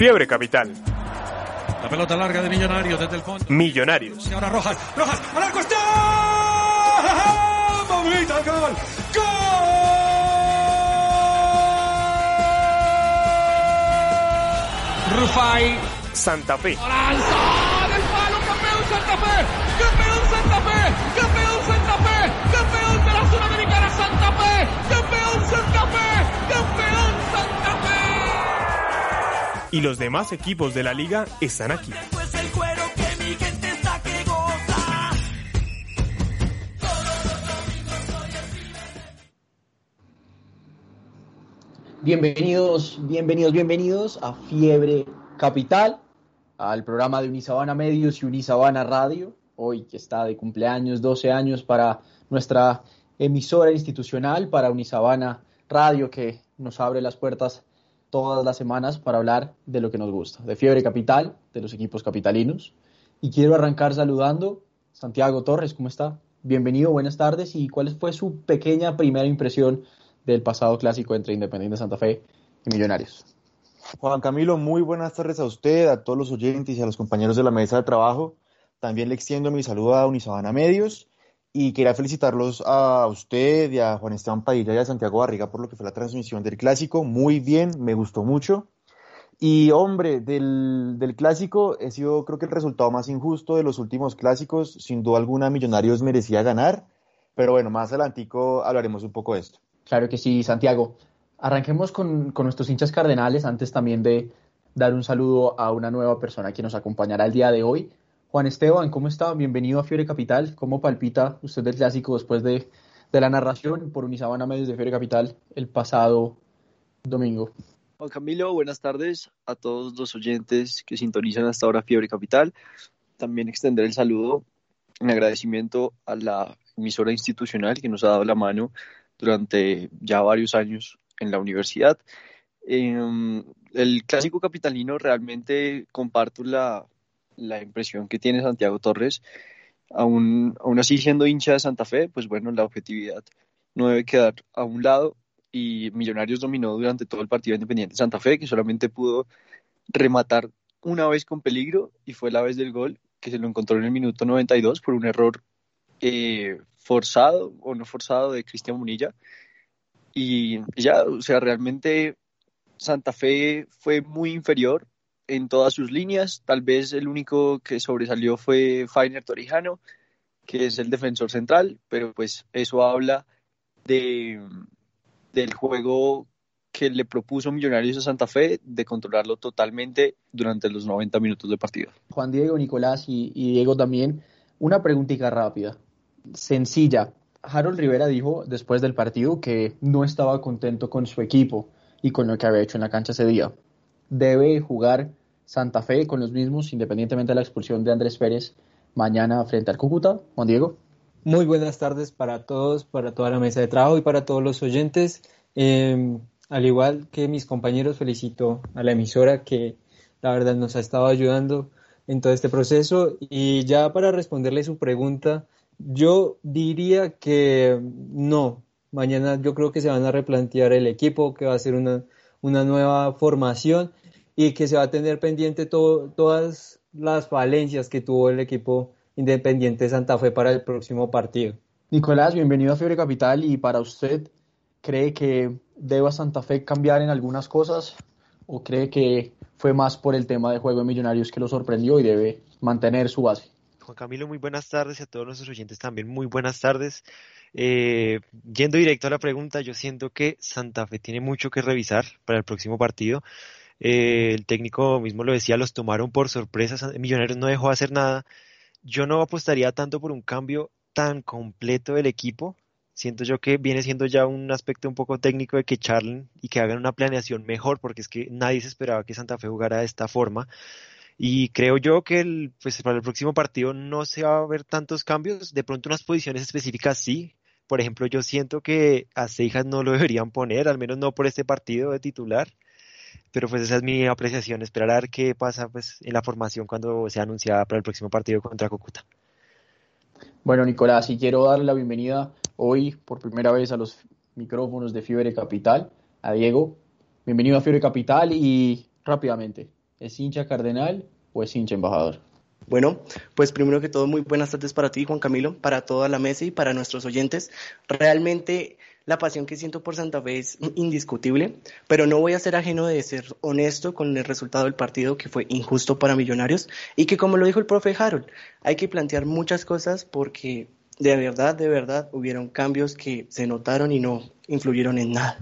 Fiebre Capital. La pelota larga de Millonarios desde el fondo. Millonarios. Y ahora Rojas, Rojas, al arco está. ¡Mamita, gol! ¡Gol! Rufai. Santa Fe. ¡Lanza del palo, campeón Santa Fe! Y los demás equipos de la liga están aquí. Bienvenidos, bienvenidos, bienvenidos a Fiebre Capital, al programa de Unisabana Medios y Unisabana Radio. Hoy que está de cumpleaños, 12 años para nuestra emisora institucional, para Unisabana Radio, que nos abre las puertas todas las semanas para hablar de lo que nos gusta, de Fiebre Capital, de los equipos capitalinos. Y quiero arrancar saludando Santiago Torres, ¿cómo está? Bienvenido, buenas tardes. ¿Y cuál fue su pequeña primera impresión del pasado clásico entre Independiente Santa Fe y Millonarios? Juan Camilo, muy buenas tardes a usted, a todos los oyentes y a los compañeros de la mesa de trabajo. También le extiendo mi saludo a Unisabana Medios y quería felicitarlos a usted y a Juan Esteban Padilla y a Santiago Barriga por lo que fue la transmisión del clásico. Muy bien, me gustó mucho. Y hombre, del, clásico he sido creo que el resultado más injusto de los últimos clásicos. Sin duda alguna, Millonarios merecía ganar. Pero bueno, más adelantico hablaremos un poco de esto. Claro que sí, Santiago. Arranquemos con, con, nuestros hinchas cardenales antes también de dar un saludo a una nueva persona que nos acompañará el día de hoy. Juan Esteban, ¿cómo está? Bienvenido a Fiebre Capital. ¿Cómo palpita usted del clásico después de, de la narración por Unisabana Medios de Fiebre Capital el pasado domingo? Juan Camilo, buenas tardes a todos los oyentes que sintonizan hasta ahora Fiebre Capital. También extender el saludo en agradecimiento a la emisora institucional que nos ha dado la mano durante ya varios años en la universidad. Eh, el clásico capitalino realmente comparto la, la, impresión que tiene Santiago Torres. Aún, aún así, siendo hincha de Santa Fe, pues bueno, la objetividad no debe quedar a un lado y Millonarios dominó durante todo el partido Independiente Santa Fe, que solamente pudo rematar una vez con peligro y fue la vez del gol que se lo encontró en el minuto 92 por un error eh, forzado o no forzado de Cristian Munilla. Y ya, o sea, realmente Santa Fe fue muy inferior en todas sus líneas. Tal vez el único que sobresalió fue Fainer Torijano, que es el defensor central, pero pues eso habla de, del juego que le propuso Millonarios a Santa Fe de controlarlo totalmente durante los 90 minutos de partido. Juan Diego, Nicolás y, y Diego también, una preguntita rápida, sencilla. Harold Rivera dijo después del partido que no estaba contento con su equipo y con lo que había hecho en la cancha ese día. Debe jugar Santa Fe con los mismos, independientemente de la expulsión de Andrés Pérez, mañana frente al Cúcuta. Juan Diego. Muy buenas tardes para todos, para toda la mesa de trabajo y para todos los oyentes. Eh, al igual que mis compañeros, felicito a la emisora que la verdad nos ha estado ayudando en todo este proceso. Y ya para responderle su pregunta, yo diría que no. Mañana yo creo que se van a replantear el equipo, que va a ser una, una nueva formación y que se va a tener pendiente todo, todas las falencias que tuvo el equipo Independiente de Santa Fe para el próximo partido. Nicolás, bienvenido a Fiebre Capital y para usted, ¿cree que deba Santa Fe cambiar en algunas cosas o cree que fue más por el tema de juego de Millonarios que lo sorprendió y debe mantener su base? Juan Camilo, muy buenas tardes y a todos nuestros oyentes también muy buenas tardes. Eh, yendo directo a la pregunta, yo siento que Santa Fe tiene mucho que revisar para el próximo partido. Eh, el técnico mismo lo decía, los tomaron por sorpresa, Millonarios no dejó de hacer nada. Yo no apostaría tanto por un cambio tan completo del equipo. Siento yo que viene siendo ya un aspecto un poco técnico de que charlen y que hagan una planeación mejor, porque es que nadie se esperaba que Santa Fe jugara de esta forma. Y creo yo que pues para el próximo partido no se va a ver tantos cambios. De pronto unas posiciones específicas sí. Por ejemplo, yo siento que a Seijas no lo deberían poner, al menos no por este partido de titular. Pero pues esa es mi apreciación, esperar a ver qué pasa pues en la formación cuando sea anunciada para el próximo partido contra Cúcuta. Bueno, Nicolás, y quiero darle la bienvenida hoy por primera vez a los micrófonos de Fiebre Capital, a Diego. Bienvenido a Fiebre Capital y rápidamente, ¿Es hincha cardenal o es hincha embajador? Bueno, pues primero que todo, muy buenas tardes para ti, Juan Camilo, para toda la mesa y para nuestros oyentes. Realmente la pasión que siento por Santa Fe es indiscutible, pero no voy a ser ajeno de ser honesto con el resultado del partido que fue injusto para Millonarios y que como lo dijo el profe Harold, hay que plantear muchas cosas porque de verdad, de verdad, hubieron cambios que se notaron y no influyeron en nada.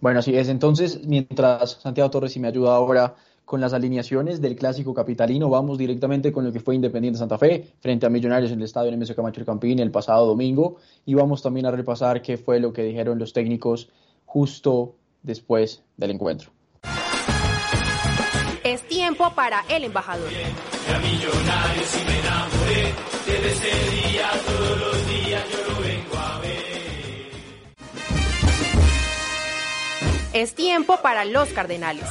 Bueno, así es. Entonces, mientras Santiago Torres, si me ayuda ahora con las alineaciones del clásico capitalino, vamos directamente con lo que fue Independiente Santa Fe frente a Millonarios en el estadio NMC Camacho el Campín el pasado domingo y vamos también a repasar qué fue lo que dijeron los técnicos justo después del encuentro. Es tiempo para el embajador. Es tiempo para los cardenales.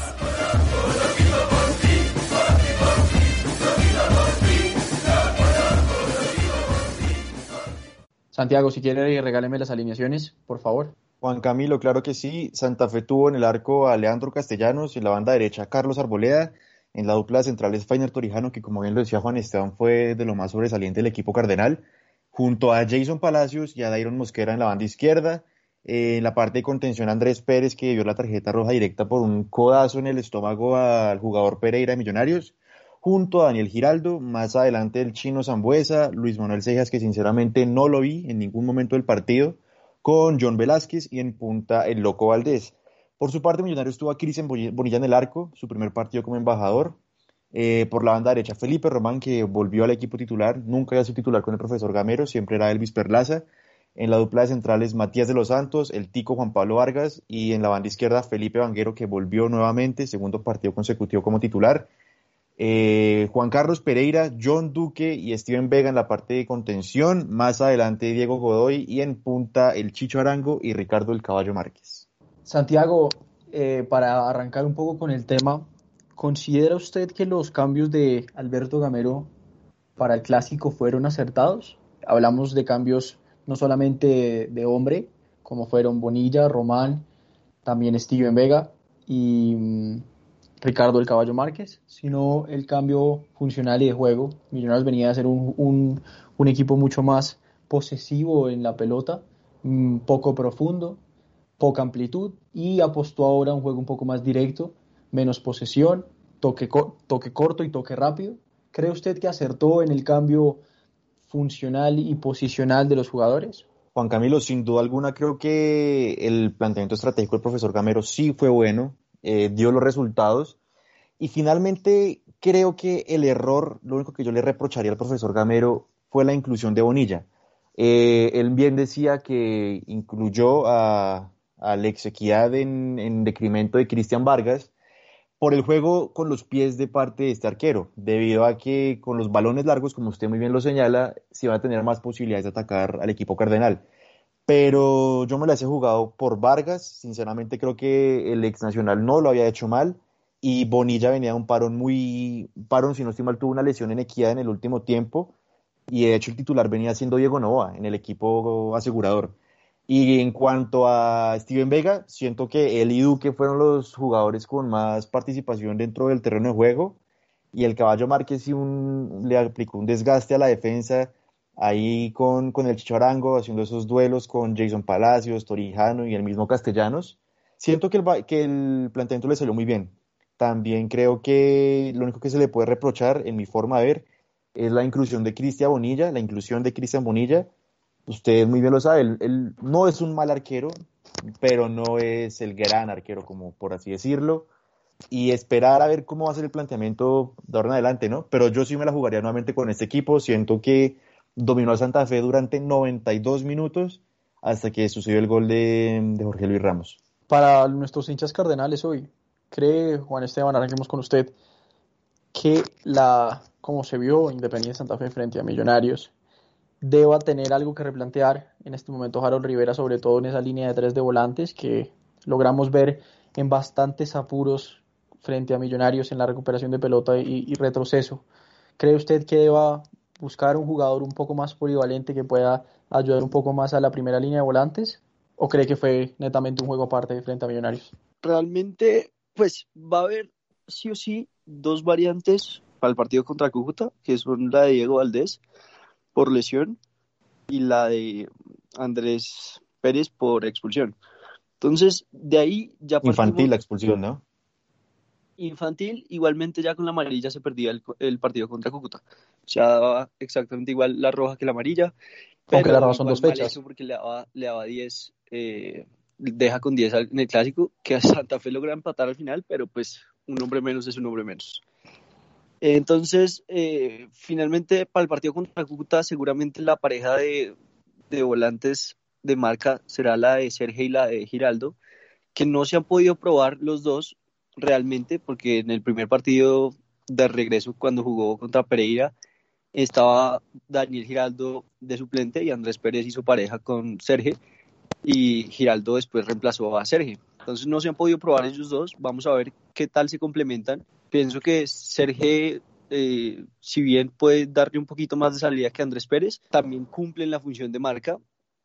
Santiago, si quiere, regáleme las alineaciones, por favor. Juan Camilo, claro que sí. Santa Fe tuvo en el arco a Leandro Castellanos, en la banda derecha Carlos Arboleda, en la dupla central es Fainer Torijano, que como bien lo decía Juan Esteban, fue de lo más sobresaliente del equipo cardenal, junto a Jason Palacios y a Dairon Mosquera en la banda izquierda. Eh, en la parte de contención Andrés Pérez, que vio la tarjeta roja directa por un codazo en el estómago al jugador Pereira de Millonarios junto a Daniel Giraldo, más adelante el chino Zambuesa, Luis Manuel Cejas, que sinceramente no lo vi en ningún momento del partido, con John Velázquez y en punta el Loco Valdés. Por su parte, Millonarios tuvo a Cristian Bonilla en el arco, su primer partido como embajador. Eh, por la banda derecha, Felipe Román, que volvió al equipo titular, nunca había sido titular con el profesor Gamero, siempre era Elvis Perlaza. En la dupla de centrales, Matías de los Santos, el Tico Juan Pablo Vargas y en la banda izquierda, Felipe Vanguero, que volvió nuevamente, segundo partido consecutivo como titular. Eh, Juan Carlos Pereira, John Duque y Steven Vega en la parte de contención, más adelante Diego Godoy y en punta el Chicho Arango y Ricardo el Caballo Márquez. Santiago, eh, para arrancar un poco con el tema, ¿considera usted que los cambios de Alberto Gamero para el clásico fueron acertados? Hablamos de cambios no solamente de hombre, como fueron Bonilla, Román, también Steven Vega y mm, Ricardo el Caballo Márquez, sino el cambio funcional y de juego. Millonarios venía a ser un, un, equipo mucho más posesivo en la pelota, mm, poco profundo, poca amplitud y apostó ahora a un juego un poco más directo, menos posesión, toque, toque corto y toque rápido. ¿Cree usted que acertó en el cambio funcional y posicional de los jugadores? Juan Camilo, sin duda alguna creo que el planteamiento estratégico del profesor Gamero sí fue bueno, eh, dio los resultados. Y finalmente creo que el error, lo único que yo le reprocharía al profesor Gamero fue la inclusión de Bonilla. Eh, él bien decía que incluyó a, a Alex Equidad en, en decremento de Cristian Vargas por el juego con los pies de parte de este arquero, debido a que con los balones largos, como usted muy bien lo señala, se va a tener más posibilidades de atacar al equipo cardenal pero yo me las he jugado por Vargas, sinceramente creo que el ex nacional no lo había hecho mal y Bonilla venía de un parón muy, parón si no estoy mal, tuvo una lesión en equidad en el último tiempo y de hecho el titular venía siendo Diego Nova en el equipo asegurador. Y en cuanto a Steven Vega, siento que él y Duque fueron los jugadores con más participación dentro del terreno de juego y el Caballo Márquez sí le aplicó un desgaste a la defensa ahí con, con el Chicharango, haciendo esos duelos con Jason Palacios, Torijano y el mismo Castellanos. Siento que el, que el planteamiento le salió muy bien. También creo que lo único que se le puede reprochar, en mi forma de ver, es la inclusión de Cristian Bonilla, la inclusión de Cristian Bonilla. Usted muy bien lo sabe, él, no es un mal arquero, pero no es el gran arquero, como por así decirlo. Y esperar a ver cómo va a ser el planteamiento de ahora en adelante, ¿no? Pero yo sí me la jugaría nuevamente con este equipo. Siento que dominó a Santa Fe durante 92 minutos hasta que sucedió el gol de, Jorge Luis Ramos. Para nuestros hinchas cardenales hoy, ¿cree Juan Esteban, arranquemos con usted, que la, como se vio Independiente Santa Fe frente a Millonarios, deba tener algo que replantear en este momento Harold Rivera, sobre todo en esa línea de tres de volantes que logramos ver en bastantes apuros frente a Millonarios en la recuperación de pelota y, y retroceso. ¿Cree usted que deba buscar un jugador un poco más polivalente que pueda ayudar un poco más a la primera línea de volantes? ¿O cree que fue netamente un juego aparte de frente a Millonarios? Realmente, pues va a haber sí o sí dos variantes para el partido contra Cúcuta, que son la de Diego Valdés por lesión y la de Andrés Pérez por expulsión. Entonces, de ahí ya Infantil la expulsión, ¿no? Infantil, igualmente ya con la amarilla se perdía el, el partido contra Cúcuta. O sea, daba exactamente igual la roja que la amarilla. Aunque pero la roja son dos fechas. Porque le daba, le daba 10, eh, deja con 10 al- en el clásico, que a Santa Fe logra empatar al final, pero pues un hombre menos es un hombre menos. Entonces, eh, finalmente para el partido contra Cúcuta, seguramente la pareja de, de volantes de marca será la de Sergio y la de Giraldo, que no se han podido probar los dos realmente, porque en el primer partido de regreso, cuando jugó contra Pereira, estaba Daniel Giraldo de suplente y Andrés Pérez hizo pareja con Sergio y Giraldo después reemplazó a Sergio. Entonces no se han podido probar ellos dos, vamos a ver qué tal se complementan. Pienso que Sergio, eh, si bien puede darle un poquito más de salida que Andrés Pérez, también cumple en la función de marca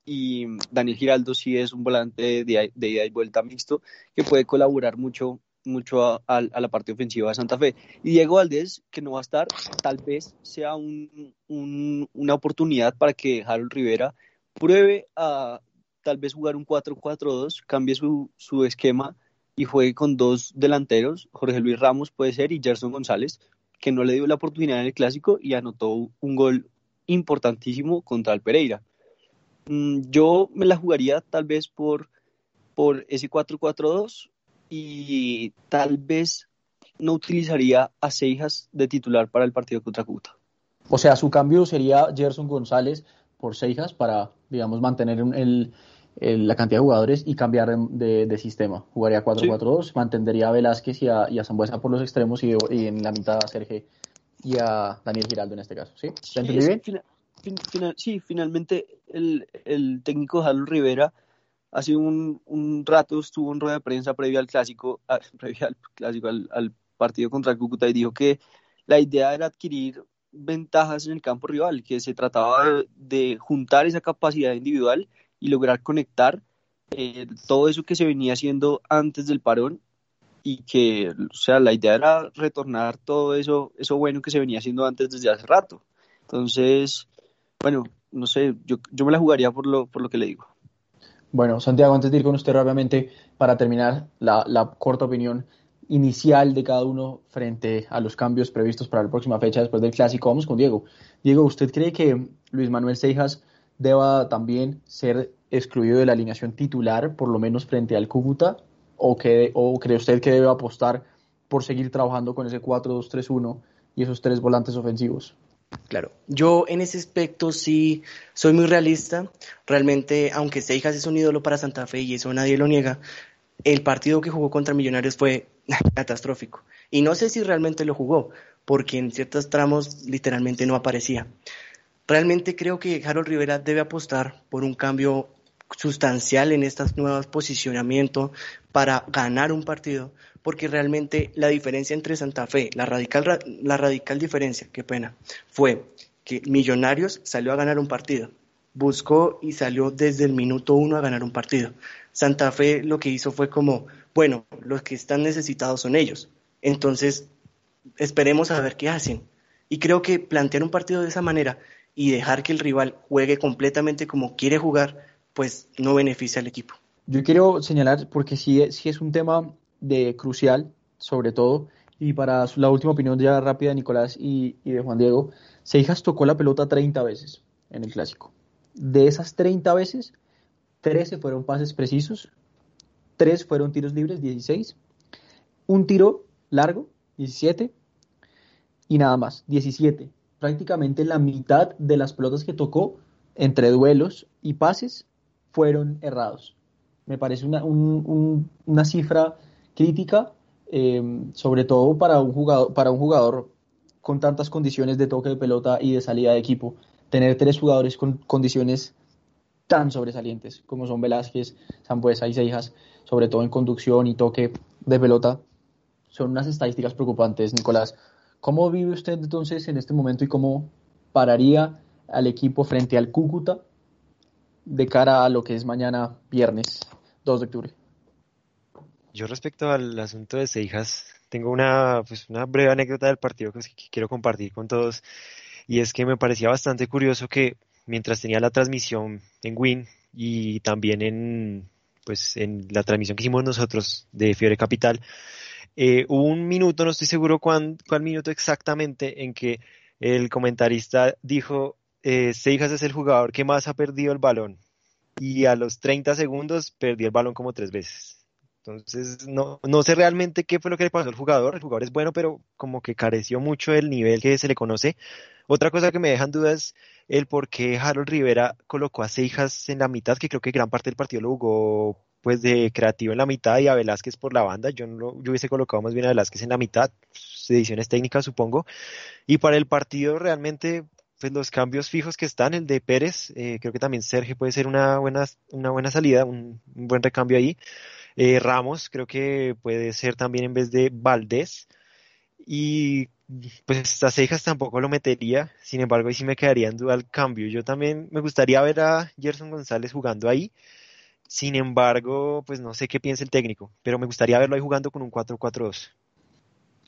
y Daniel Giraldo sí es un volante de, de ida y vuelta mixto que puede colaborar mucho mucho a, la parte ofensiva de Santa Fe. Y Diego Valdés, que no va a estar, tal vez sea un, un, una oportunidad para que Harold Rivera pruebe a tal vez jugar un 4-4-2, cambie su, esquema y juegue con dos delanteros, Jorge Luis Ramos puede ser y Gerson González, que no le dio la oportunidad en el clásico y anotó un gol importantísimo contra el Pereira. Mm, yo me la jugaría tal vez por ese 4-4-2 y tal vez no utilizaría a Seijas de titular para el partido contra Cúcuta. O sea, su cambio sería Gerson González por Seijas para, digamos, mantener el, el, la cantidad de jugadores y cambiar de, de sistema. Jugaría 4-4-2, sí. mantendría a Velázquez y a, y a Zambuesa por los extremos y, y, en la mitad a Sergio y a Daniel Giraldo en este caso. ¿Sí? ¿Te entendí sí, bien? Final, fin, final, sí, finalmente el, el técnico Harold Rivera hace un, un, rato estuvo en rueda de prensa previo al clásico, a, previo al clásico, al, partido contra el Cúcuta y dijo que la idea era adquirir ventajas en el campo rival, que se trataba de, de juntar esa capacidad individual y lograr conectar eh, todo eso que se venía haciendo antes del parón y que, o sea, la idea era retornar todo eso, eso bueno que se venía haciendo antes desde hace rato. Entonces, bueno, no sé, yo, yo me la jugaría por lo, por lo que le digo. Bueno, Santiago, antes de ir con usted rápidamente, para terminar la, la, corta opinión inicial de cada uno frente a los cambios previstos para la próxima fecha después del clásico, vamos con Diego. Diego, ¿usted cree que Luis Manuel Seijas deba también ser excluido de la alineación titular, por lo menos frente al Cúcuta? ¿O, que, o cree usted que debe apostar por seguir trabajando con ese 4-2-3-1 y esos tres volantes ofensivos? Claro, yo en ese aspecto sí soy muy realista. Realmente, aunque Seijas es un ídolo para Santa Fe y eso nadie lo niega, el partido que jugó contra Millonarios fue catastrófico. Y no sé si realmente lo jugó, porque en ciertos tramos literalmente no aparecía. Realmente creo que Harold Rivera debe apostar por un cambio sustancial en estos nuevos posicionamientos para ganar un partido, porque realmente la diferencia entre Santa Fe, la radical, la radical diferencia, qué pena, fue que Millonarios salió a ganar un partido, buscó y salió desde el minuto uno a ganar un partido. Santa Fe lo que hizo fue como, bueno, los que están necesitados son ellos, entonces esperemos a ver qué hacen. Y creo que plantear un partido de esa manera y dejar que el rival juegue completamente como quiere jugar, pues no beneficia al equipo. Yo quiero señalar, porque sí, es un tema de crucial, sobre todo, y para la última opinión ya rápida de Nicolás y, y de Juan Diego, Seijas tocó la pelota 30 veces en el clásico. De esas 30 veces, 13 fueron pases precisos, 3 fueron tiros libres, 16, un tiro largo, 17, y nada más, 17. Prácticamente la mitad de las pelotas que tocó entre duelos y pases fueron errados. Me parece una, un, un, una cifra crítica, eh, sobre todo para un, jugador, para un jugador con tantas condiciones de toque de pelota y de salida de equipo. Tener tres jugadores con condiciones tan sobresalientes como son Velázquez, Zambuesa y Seijas, sobre todo en conducción y toque de pelota, son unas estadísticas preocupantes, Nicolás. ¿Cómo vive usted entonces en este momento y cómo pararía al equipo frente al Cúcuta de cara a lo que es mañana viernes 2 de octubre? Yo respecto al asunto de Seijas, tengo una, pues, una breve anécdota del partido que, quiero compartir con todos y es que me parecía bastante curioso que mientras tenía la transmisión en Win y también en, pues, en la transmisión que hicimos nosotros de Fiebre Capital, eh, hubo un minuto, no estoy seguro cuál minuto exactamente, en que el comentarista dijo, eh, Seijas es el jugador que más ha perdido el balón y a los 30 segundos perdió el balón como tres veces. Entonces, no, no sé realmente qué fue lo que le pasó al jugador. El jugador es bueno, pero como que careció mucho del nivel que se le conoce. Otra cosa que me deja en duda es el por qué Harold Rivera colocó a Seijas en la mitad, que creo que gran parte del partido lo jugó pues de creativo en la mitad y a Velázquez por la banda. Yo, no, yo hubiese colocado más bien a Velázquez en la mitad, pues, ediciones técnicas supongo. Y para el partido realmente pues los cambios fijos que están, el de Pérez, eh, creo que también Sergio puede ser una buena, una buena salida, un, buen recambio ahí. Eh, Ramos creo que puede ser también en vez de Valdés. Y pues estas cejas tampoco lo metería, sin embargo ahí sí me quedaría en duda el cambio. Yo también me gustaría ver a Gerson González jugando ahí. Sin embargo, pues no sé qué piensa el técnico, pero me gustaría verlo ahí jugando con un 4-4-2.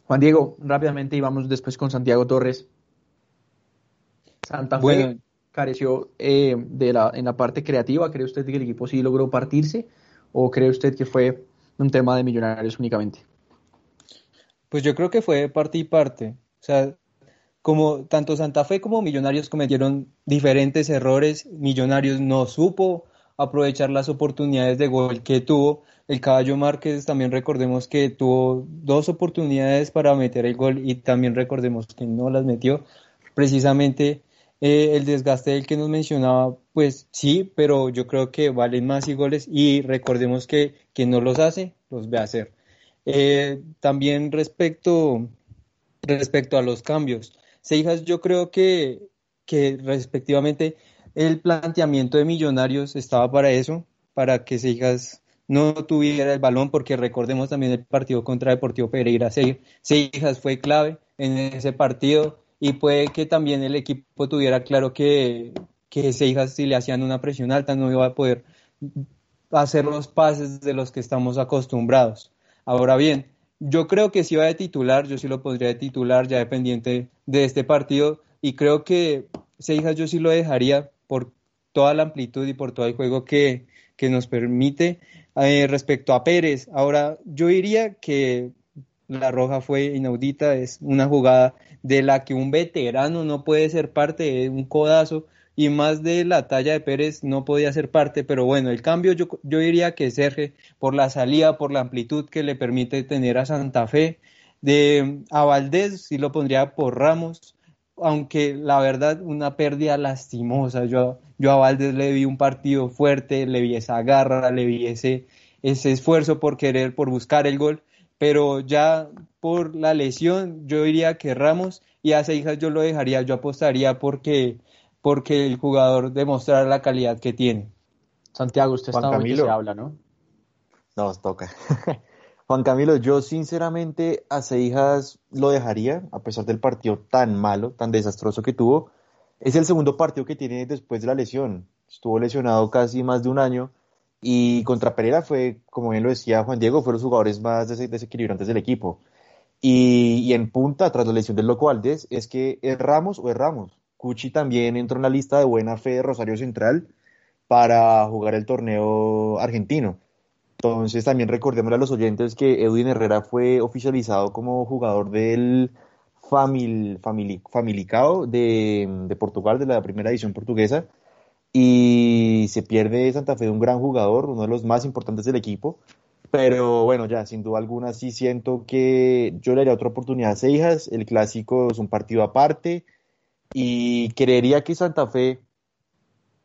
Juan Diego, rápidamente y vamos después con Santiago Torres. Santa Fe Bueno. careció eh, de la, en la parte creativa. ¿Cree usted que el equipo sí logró partirse? ¿O cree usted que fue un tema de millonarios únicamente? Pues yo creo que fue parte y parte. O sea, como tanto Santa Fe como Millonarios cometieron diferentes errores, Millonarios no supo aprovechar las oportunidades de gol que tuvo. El Caballo Márquez también recordemos que tuvo dos oportunidades para meter el gol y también recordemos que no las metió. Precisamente eh, el desgaste del que nos mencionaba, pues sí, pero yo creo que valen más y goles y recordemos que quien no los hace, los ve hacer. Eh, también respecto, respecto a los cambios, Seijas, yo creo que, que respectivamente el planteamiento de Millonarios estaba para eso, para que Seijas no tuviera el balón, porque recordemos también el partido contra Deportivo Pereira. Se- Seijas fue clave en ese partido y puede que también el equipo tuviera claro que, que Seijas, si le hacían una presión alta, no iba a poder hacer los pases de los que estamos acostumbrados. Ahora bien, yo creo que si va de titular, yo sí lo podría de titular ya dependiente de este partido y creo que Seijas yo sí lo dejaría por toda la amplitud y por todo el juego que, que nos permite. Eh, respecto a Pérez, ahora yo diría que la roja fue inaudita, es una jugada de la que un veterano no puede ser parte de un codazo y más de la talla de Pérez no podía ser parte, pero bueno, el cambio yo, yo diría que Sergio por la salida, por la amplitud que le permite tener a Santa Fe, de a Valdés sí lo pondría por Ramos, aunque la verdad una pérdida lastimosa, yo, yo a Valdés le vi un partido fuerte, le vi esa garra, le vi ese, ese esfuerzo por querer, por buscar el gol, pero ya por la lesión yo diría que Ramos y a Seijas yo lo dejaría, yo apostaría porque porque el jugador demostrara la calidad que tiene. Santiago, usted Juan está hoy que Camilo. se habla, ¿no? No, toca. Juan Camilo, yo sinceramente a Seijas lo dejaría, a pesar del partido tan malo, tan desastroso que tuvo. Es el segundo partido que tiene después de la lesión. Estuvo lesionado casi más de un año y contra Pereira fue, como bien lo decía Juan Diego, fueron los jugadores más des- desequilibrantes del equipo. Y, en punta, tras la lesión del Loco Valdés, es que es Ramos o es Ramos. Cuchi también entró en la lista de buena fe de Rosario Central para jugar el torneo argentino. Entonces también recordemos a los oyentes que Edwin Herrera fue oficializado como jugador del Famil, Famili- Famalicão de, de Portugal, de la primera edición portuguesa, y se pierde Santa Fe un gran jugador, uno de los más importantes del equipo. Pero bueno, ya, sin duda alguna, sí siento que yo le daría otra oportunidad a Seijas. El clásico es un partido aparte. Y creería que Santa Fe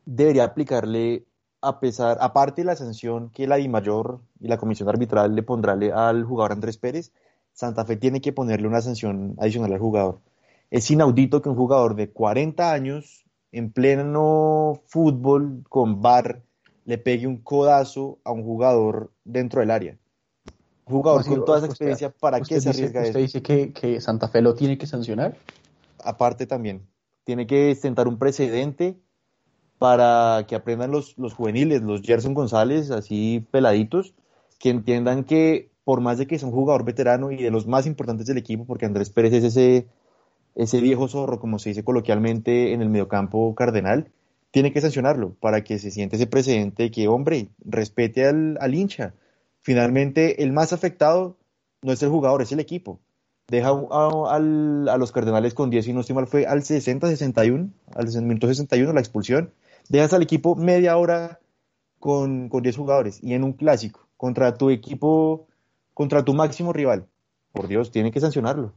debería aplicarle, a pesar, aparte de la sanción que la DIMAYOR y la comisión arbitral le pondrá al jugador Andrés Pérez, Santa Fe tiene que ponerle una sanción adicional al jugador. Es inaudito que un jugador de 40 años, en pleno fútbol, con bar, le pegue un codazo a un jugador dentro del área. Un jugador Así, con toda esa usted- experiencia, ¿para qué usted se dice- arriesga ¿Usted eso? dice que, que Santa Fe lo tiene que sancionar? aparte también. Tiene que sentar un precedente para que aprendan los, los juveniles, los Gerson González, así peladitos, que entiendan que por más de que es un jugador veterano y de los más importantes del equipo, porque Andrés Pérez es ese, ese viejo zorro, como se dice coloquialmente en el mediocampo cardenal, tiene que sancionarlo para que se siente ese precedente de que, hombre, respete al, al hincha. Finalmente, el más afectado no es el jugador, es el equipo. Deja a, a los Cardenales con 10, y no estoy mal, fue al 60-61, al minuto 61 la expulsión. Dejas al equipo media hora con, con 10 jugadores y en un clásico contra tu equipo, contra tu máximo rival. Por Dios, tiene que sancionarlo.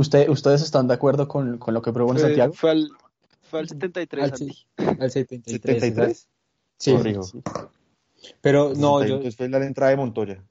¿Usted, ¿Ustedes están de acuerdo con, con lo que propone Fue, Santiago? fue al, fue al 73, Al, Santi. al 73. ¿73? Sí, Corrijo. sí. Pero no, yo, Entonces fue la entrada de Montoya.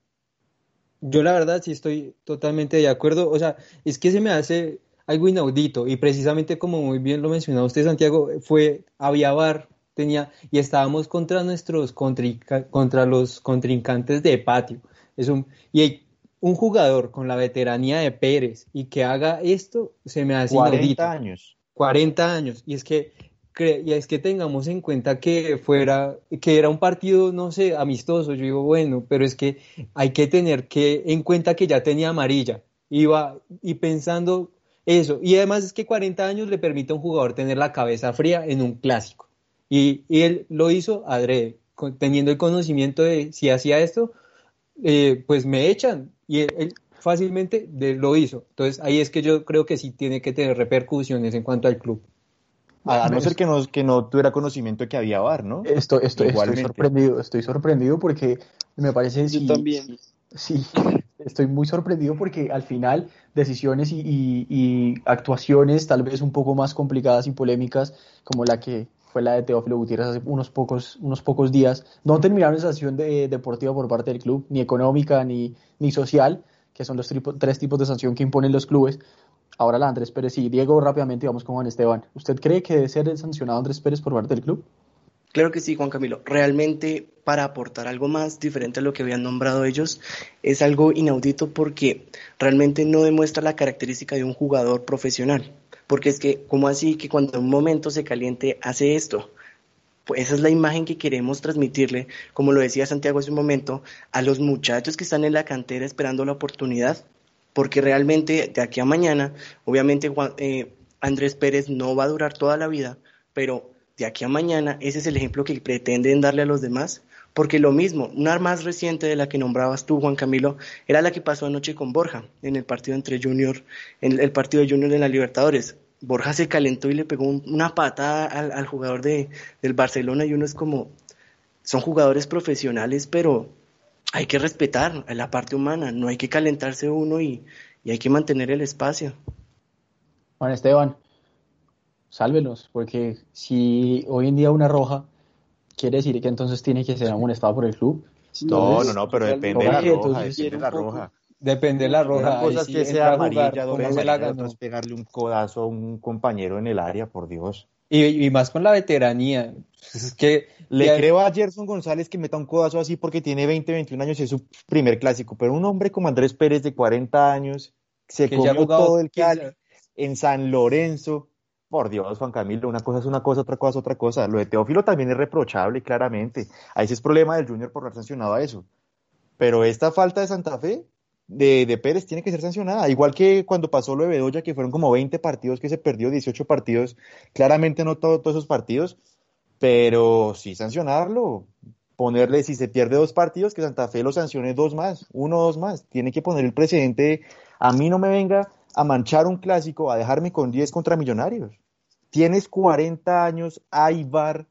Yo la verdad sí estoy totalmente de acuerdo. O sea, es que se me hace algo inaudito y precisamente como muy bien lo mencionaba usted, Santiago, fue había VAR, tenía y estábamos contra nuestros contra los contrincantes de patio. Es un y hay un jugador con la veteranía de Pérez y que haga esto se me hace 40 inaudito. años. 40 años. Y es que, y es que tengamos en cuenta que fuera, que era un partido, no sé, amistoso. Yo digo, bueno, pero es que hay que tener que en cuenta que ya tenía amarilla. Iba y pensando eso. Y además es que 40 años le permite a un jugador tener la cabeza fría en un clásico. Y, y él lo hizo adrede, teniendo el conocimiento de si hacía esto, eh, pues me echan. Y él, él fácilmente de- lo hizo. Entonces ahí es que yo creo que sí tiene que tener repercusiones en cuanto al club. A, a no ser que no, que no tuviera conocimiento de que había VAR, ¿no? Esto, esto, estoy sorprendido, estoy sorprendido porque me parece Yo sí- también. Sí, estoy muy sorprendido porque al final decisiones y, y- y actuaciones tal vez un poco más complicadas y polémicas como la que fue la de Teófilo Gutiérrez hace unos pocos, unos pocos días, no terminaron en sanción de, deportiva por parte del club, ni económica ni, ni social, que son los tripo- tres tipos de sanción que imponen los clubes. Ahora la Andrés Pérez, sí. Diego, rápidamente vamos con Juan Esteban. ¿Usted cree que debe ser sancionado Andrés Pérez por parte del club? Claro que sí, Juan Camilo. Realmente, para aportar algo más diferente a lo que habían nombrado ellos, es algo inaudito porque realmente no demuestra la característica de un jugador profesional. Porque es que, ¿cómo así que cuando un momento se caliente hace esto? Pues esa es la imagen que queremos transmitirle, como lo decía Santiago hace un momento, a los muchachos que están en la cantera esperando la oportunidad. Porque realmente, de aquí a mañana, obviamente Juan- eh, Andrés Pérez no va a durar toda la vida, pero de aquí a mañana, ese es el ejemplo que pretenden darle a los demás. Porque lo mismo, una más reciente de la que nombrabas tú, Juan Camilo, era la que pasó anoche con Borja, en el partido entre Junior, en el partido de Junior en la Libertadores. Borja se calentó y le pegó un- una patada al, jugador de, del Barcelona y uno es como, son jugadores profesionales, pero hay que respetar la parte humana, no hay que calentarse uno y, y hay que mantener el espacio. Juan Esteban, sálvenos, porque si hoy en día una roja quiere decir que entonces tiene que ser amonestado por el club. No, no, no, pero depende de la Roja, depende de la roja. Depende de la roja. Una cosa ahí es sí que sea amarilla, es pegarle un codazo a un compañero en el área, por Dios. Y, y más con la veteranía. Es que Le ya- creo a Gerson González que meta un codazo así porque tiene 20, 21 años y es su primer clásico, pero un hombre como Andrés Pérez de 40 años, se Que ya comió jugado todo el 15 Cali en San Lorenzo. Por Dios, Juan Camilo, una cosa es una cosa, otra cosa es otra cosa. Lo de Teófilo también es reprochable, claramente. Ahí sí es problema del Junior por haber sancionado a eso. Pero esta falta de Santa Fe, de, de Pérez, tiene que ser sancionada. Igual que cuando pasó lo de Bedoya, que fueron como 20 partidos que se perdió, 18 partidos. Claramente no todo- todos esos partidos, pero sí sancionarlo. Ponerle, si se pierde dos partidos, que Santa Fe lo sancione dos más, uno o dos más. Tiene que poner el precedente. A mí no me venga a manchar un clásico, a dejarme con 10 contra Millonarios. Tienes 40 años, hay VAR,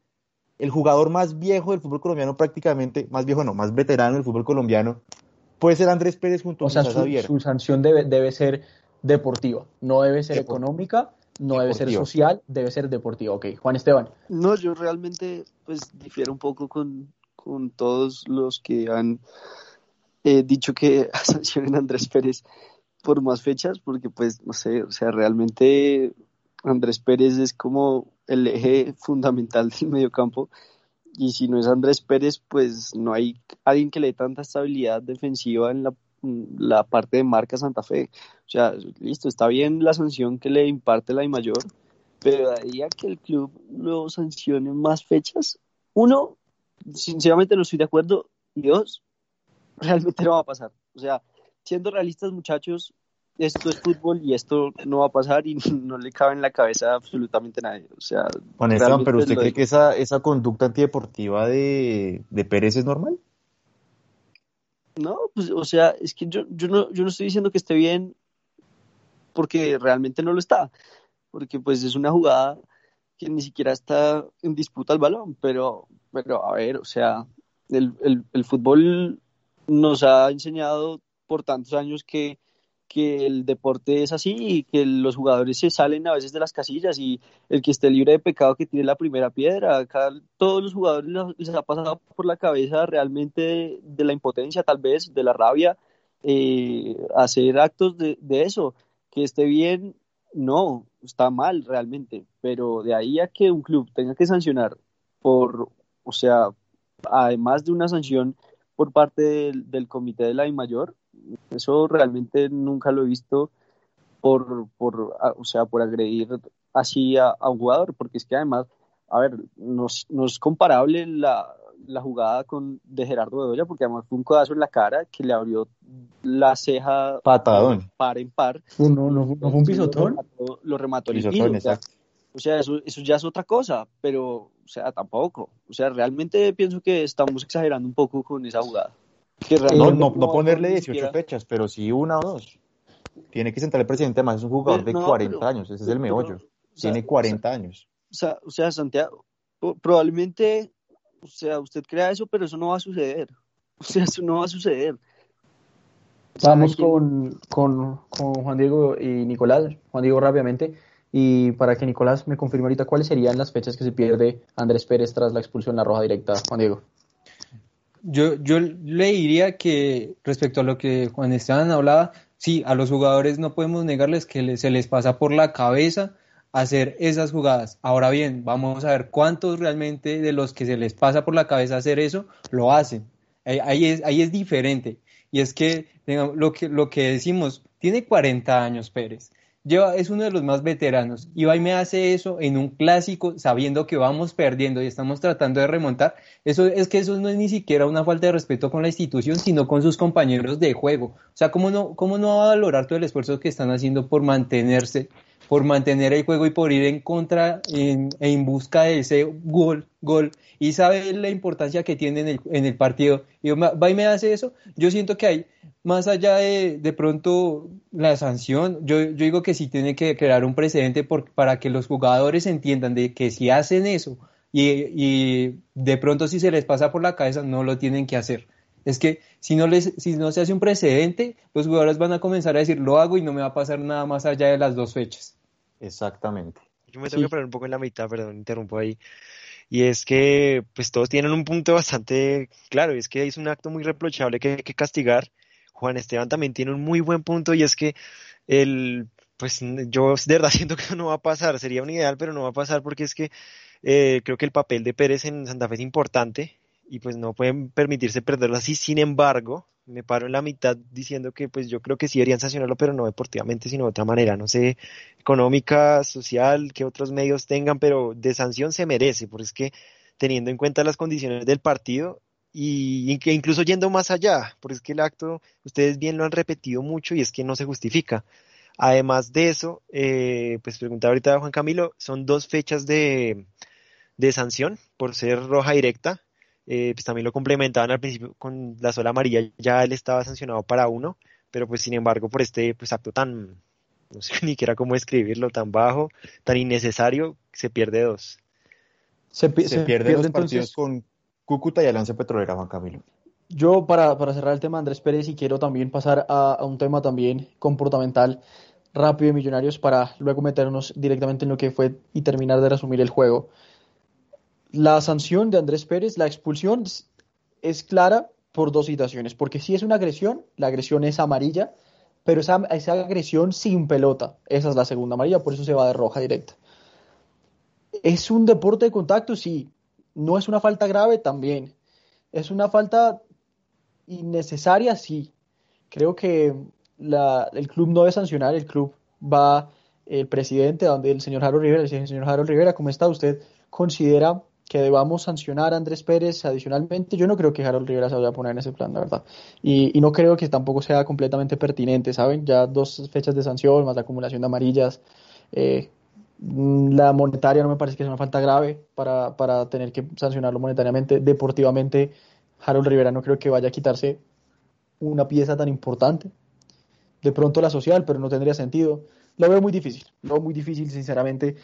el jugador más viejo del fútbol colombiano prácticamente, más viejo no, más veterano del fútbol colombiano, puede ser Andrés Pérez junto O a sea, su, Javier. su sanción debe, debe ser deportiva, no debe ser Depor- económica, no debe ser social, debe ser deportiva. Ok, Juan Esteban. No, yo realmente pues difiero un poco con, con todos los que han eh, dicho que sancionen a Andrés Pérez por más fechas, porque pues no sé, o sea, realmente Andrés Pérez es como el eje fundamental del mediocampo y si no es Andrés Pérez, pues no hay alguien que le dé tanta estabilidad defensiva en la, la parte de marca Santa Fe. O sea, listo, está bien la sanción que le imparte la I mayor, pero de ahí a que el club lo sancione más fechas, uno, sinceramente no estoy de acuerdo, y dos, realmente no va a pasar. O sea, siendo realistas, muchachos, esto es fútbol y esto no va a pasar y no le cabe en la cabeza absolutamente a nadie. O sea, Juan Esteban, ¿pero usted cree que esa, esa conducta antideportiva de, de Pérez es normal? No, pues, o sea, es que yo, yo no, yo no estoy diciendo que esté bien porque realmente no lo está, porque pues es una jugada que ni siquiera está en disputa el balón, pero, pero a ver, o sea, el, el, el fútbol nos ha enseñado por tantos años que, que el deporte es así y que los jugadores se salen a veces de las casillas y el que esté libre de pecado que tiene la primera piedra. Acá todos los jugadores les- ha pasado por la cabeza realmente de, de la impotencia, tal vez, de la rabia, eh, hacer actos de, de eso. Que esté bien, no, está mal realmente, pero de ahí a que un club tenga que sancionar por, o sea, además de una sanción por parte del, del comité de la I mayor, eso realmente nunca lo he visto por, por a- o sea, por agredir así a, a un jugador, porque es que además, a ver, no, es- no es comparable la, la jugada con de Gerardo Bedoya, porque además fue un codazo en la cara que le abrió la ceja Patadón. par en par. No, no, no fue un pisotón. Lo remató, lo remató el Pisotón, o sea, exacto. o sea, eso, eso ya es otra cosa, pero, o sea, tampoco. O sea, realmente pienso que estamos exagerando un poco con esa jugada. Que No, no, no ponerle ni 18 siquiera- fechas, pero sí una o dos. Tiene que sentar el presidente, además es un jugador de Pero no, 40 pero- años, ese es el pero- meollo. o sea, Tiene 40 años. O sea, o sea, Santiago, probablemente, o sea, usted crea eso, pero eso no va a suceder. O sea, eso no va a suceder. O Vamos ¿quién- con, con, con Juan Diego y Nicolás. Juan Diego rápidamente. Y para que Nicolás me confirme ahorita cuáles serían las fechas que se pierde Andrés Pérez tras la expulsión en la roja directa. Juan Diego. Yo, yo le diría que respecto a lo que Juan Esteban hablaba, sí, a los jugadores no podemos negarles que se les pasa por la cabeza hacer esas jugadas. Ahora bien, vamos a ver cuántos realmente de los que se les pasa por la cabeza hacer eso lo hacen. Ahí, es, ahí es diferente. Y es que, lo que lo que decimos, tiene 40 años Pérez. Lleva, es uno de los más veteranos y va y me hace eso en un clásico sabiendo que vamos perdiendo y estamos tratando de remontar. Eso es que eso no es ni siquiera una falta de respeto con la institución, sino con sus compañeros de juego. O sea, ¿cómo no, cómo no va a valorar todo el esfuerzo que están haciendo por mantenerse, por mantener el juego y por ir en contra en, en busca de ese gol, gol? Y sabe la importancia que tiene en el, en el partido. Y va y me hace eso. Yo siento que hay, más allá de, de pronto la sanción, yo, yo digo que sí tiene que crear un precedente por- para que los jugadores entiendan de que si hacen eso y, y de pronto si se les pasa por la cabeza no lo tienen que hacer. Es que si no, les, si no se hace un precedente, los jugadores van a comenzar a decir lo hago y no me va a pasar nada más allá de las dos fechas. Exactamente. Yo me tengo Sí. que poner un poco en la mitad, perdón, interrumpo ahí. Y es que, pues todos tienen un punto bastante claro, y es que es un acto muy reprochable que hay que castigar. Juan Esteban también tiene un muy buen punto, y es que el, pues yo de verdad siento que no va a pasar, sería un ideal, pero no va a pasar porque es que eh, creo que el papel de Pérez en Santa Fe es importante, y pues no pueden permitirse perderlo así. Sin embargo, me paro en la mitad diciendo que pues yo creo que sí deberían sancionarlo, pero no deportivamente, sino de otra manera. No sé, económica, social, que otros medios tengan, pero de sanción se merece, porque es que teniendo en cuenta las condiciones del partido y, incluso yendo más allá, porque es que el acto, ustedes bien lo han repetido mucho y es que no se justifica. Además de eso, eh, pues preguntaba ahorita a Juan Camilo, son dos fechas de, de sanción por ser roja directa. Eh, pues también lo complementaban al principio con la sola amarilla, ya él estaba sancionado para uno, pero pues sin embargo por este pues acto tan, no sé ni siquiera cómo escribirlo, tan bajo, tan innecesario, se pierde dos. Se, pi- Se, se pierde partidos entonces. con Cúcuta y Alianza Petrolera, Juan Camilo. Yo, para, para cerrar el tema de Andrés Pérez, y quiero también pasar a, a un tema también comportamental rápido de Millonarios para luego meternos directamente en lo que fue y terminar de resumir el juego. La sanción de Andrés Pérez, la expulsión es, clara por dos situaciones, porque si es una agresión, la agresión es amarilla, pero esa, esa agresión sin pelota, esa es la segunda amarilla, por eso se va de roja directa. ¿Es un deporte de contacto? Sí. ¿No es una falta grave? También. ¿Es una falta innecesaria? Sí. Creo que el club no debe sancionar, el club va el presidente, donde el señor Harold Rivera, el señor Harold Rivera, ¿cómo está? ¿Usted considera que debamos sancionar a Andrés Pérez adicionalmente, yo no creo que Harold Rivera se vaya a poner en ese plan, la verdad. Y, y no creo que tampoco sea completamente pertinente, ¿saben? Ya dos fechas de sanción, más la acumulación de amarillas. Eh, la monetaria no me parece que sea una falta grave para, para tener que sancionarlo monetariamente. Deportivamente, Harold Rivera no creo que vaya a quitarse una pieza tan importante. De pronto la social, pero no tendría sentido. Lo veo muy difícil, lo veo muy difícil, sinceramente.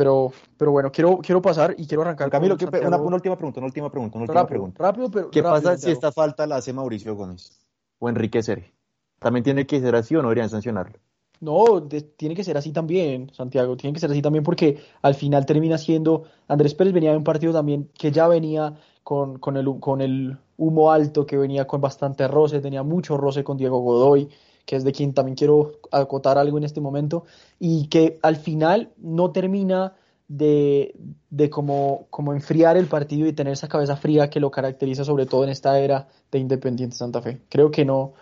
Pero, pero bueno, quiero, quiero pasar y quiero arrancar. Camilo, con una, Santiago. una última pregunta, una última pregunta, una última Rápido, pregunta. rápido, pero ¿Qué rápido, pasa si esta falta la hace Mauricio Gómez o Enrique Sere? ¿También tiene que ser así o no deberían sancionarlo? No, de- tiene que ser así también, Santiago, tiene que ser así también porque al final termina siendo, Andrés Pérez venía de un partido también que ya venía con, con el, con el humo alto, que venía con bastante roce, tenía mucho roce con Diego Godoy, que es de quien también quiero acotar algo en este momento, y que al final no termina de, de como, como enfriar el partido y tener esa cabeza fría que lo caracteriza sobre todo en esta era de Independiente Santa Fe. Creo que no,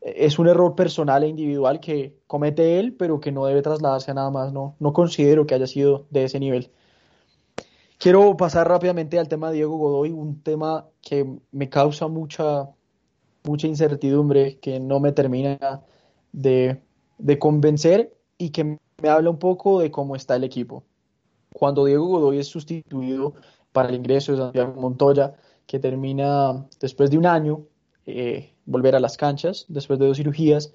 es un error personal e individual que comete él, pero que no debe trasladarse a nada más. No, no considero que haya sido de ese nivel. Quiero pasar rápidamente al tema de Diego Godoy, un tema que me causa mucha, mucha incertidumbre, que no me termina de, de convencer y que me habla un poco de cómo está el equipo. Cuando Diego Godoy es sustituido para el ingreso de Santiago Montoya, que termina después de un año eh, volver a las canchas, después de dos cirugías,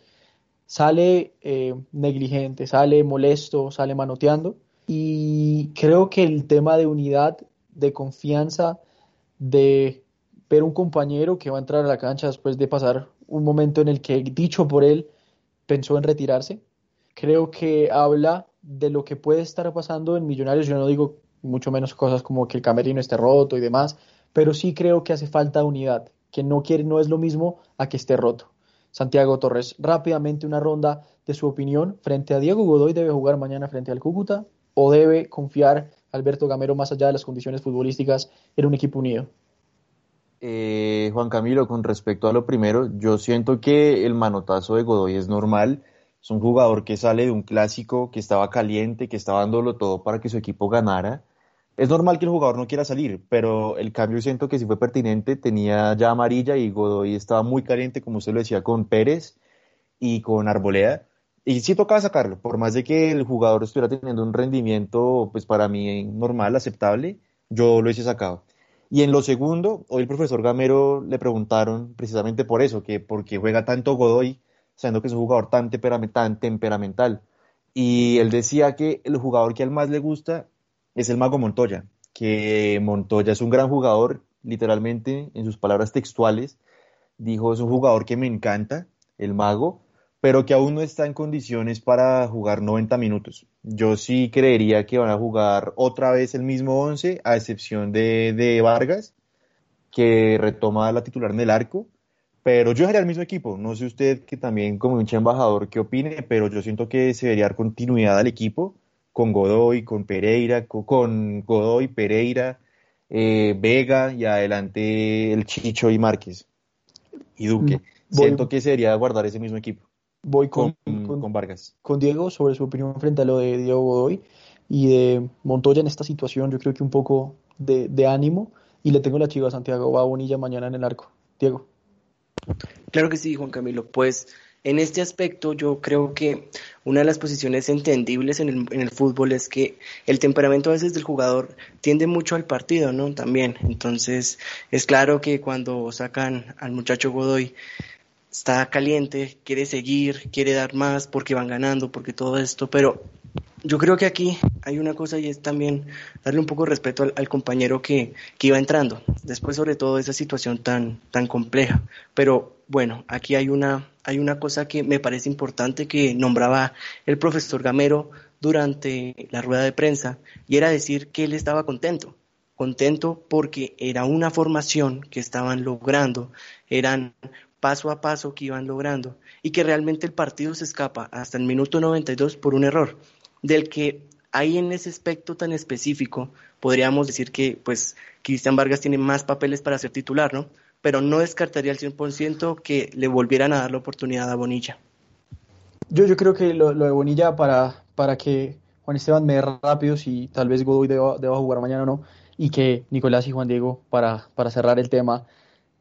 sale eh, negligente, sale molesto, sale manoteando. Y creo que el tema de unidad, de confianza, de ver un compañero que va a entrar a la cancha después de pasar un momento en el que, dicho por él, pensó en retirarse, creo que habla de lo que puede estar pasando en Millonarios. Yo no digo mucho menos cosas como que el camerino esté roto y demás, pero sí creo que hace falta unidad, que no quiere, no es lo mismo a que esté roto. Santiago Torres, rápidamente una ronda de su opinión frente a Diego Godoy, debe jugar mañana frente al Cúcuta o debe confiar Alberto Gamero más allá de las condiciones futbolísticas en un equipo unido. Eh, Juan Camilo, con respecto a lo primero, yo siento que el manotazo de Godoy es normal. Es un jugador que sale de un clásico, que estaba caliente, que estaba dándolo todo para que su equipo ganara. Es normal que el jugador no quiera salir, pero el cambio siento que sí fue pertinente. Tenía ya amarilla y Godoy estaba muy caliente, como usted lo decía, con Pérez y con Arboleda. Y sí tocaba sacarlo, por más de que el jugador estuviera teniendo un rendimiento, pues para mí normal, aceptable, yo lo hice sacado. Y en lo segundo, hoy el profesor Gamero le preguntaron precisamente por eso, que por qué juega tanto Godoy, sabiendo que es un jugador tan, tan temperamental. Y él decía que el jugador que al más le gusta es el Mago Montoya, que Montoya es un gran jugador, literalmente, en sus palabras textuales, dijo, es un jugador que me encanta, el Mago, pero que aún no está en condiciones para jugar 90 minutos. Yo sí creería que van a jugar otra vez el mismo 11, a excepción de, de Vargas, que retoma la titular en el arco, pero yo sería el mismo equipo. No sé usted que también como hincha embajador qué opine, pero yo siento que se debería dar continuidad al equipo con Godoy, con Pereira, co- con Godoy, Pereira, eh, Vega y adelante el Chicho y Márquez y Duque. Mm, Voy- Siento que se debería guardar ese mismo equipo Voy con, con, con- con Vargas. con Diego sobre su opinión frente a lo de Diego Godoy y de Montoya en esta situación. Yo creo que un poco de, de ánimo y le tengo la chiva a Santiago, va a Bonilla mañana en el arco. Diego. Claro que sí, Juan Camilo. Pues en este aspecto yo creo que una de las posiciones entendibles en el, en el fútbol es que el temperamento a veces del jugador tiende mucho al partido, ¿no? También. Entonces es claro que cuando sacan al muchacho Godoy está caliente, quiere seguir, quiere dar más porque van ganando, porque todo esto, pero yo creo que aquí hay una cosa y es también darle un poco de respeto al, compañero que, que iba entrando, después sobre todo de esa situación tan, tan compleja. Pero bueno, aquí hay una, hay una cosa que me parece importante que nombraba el profesor Gamero durante la rueda de prensa y era decir que él estaba contento, contento porque era una formación que estaban logrando, eran paso a paso que iban logrando y que realmente el partido se escapa hasta el minuto 92 por un error del que ahí en ese aspecto tan específico podríamos decir que pues Cristian Vargas tiene más papeles para ser titular, ¿no? Pero no descartaría al 100% que le volvieran a dar la oportunidad a Bonilla. Yo, yo creo que lo, de Bonilla para, para que Juan Esteban me dé rápido si tal vez Godoy deba, deba jugar mañana o no. y que Nicolás y Juan Diego, para, para cerrar el tema,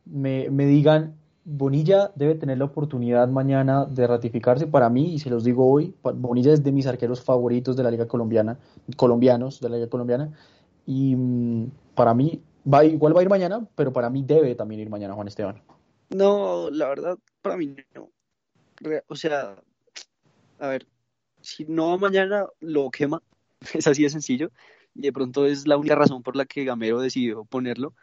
me, me digan, Bonilla debe tener la oportunidad mañana de ratificarse para mí, y se los digo hoy, Bonilla es de mis arqueros favoritos de la Liga Colombiana, colombianos de la Liga Colombiana, y mm, para mí, va, igual va a ir mañana, pero para mí debe también ir mañana Juan Esteban. No, la verdad, para mí no. O sea, a ver, si no va mañana, lo quema, es así de sencillo, y de pronto es la única razón por la que Gamero decidió ponerlo,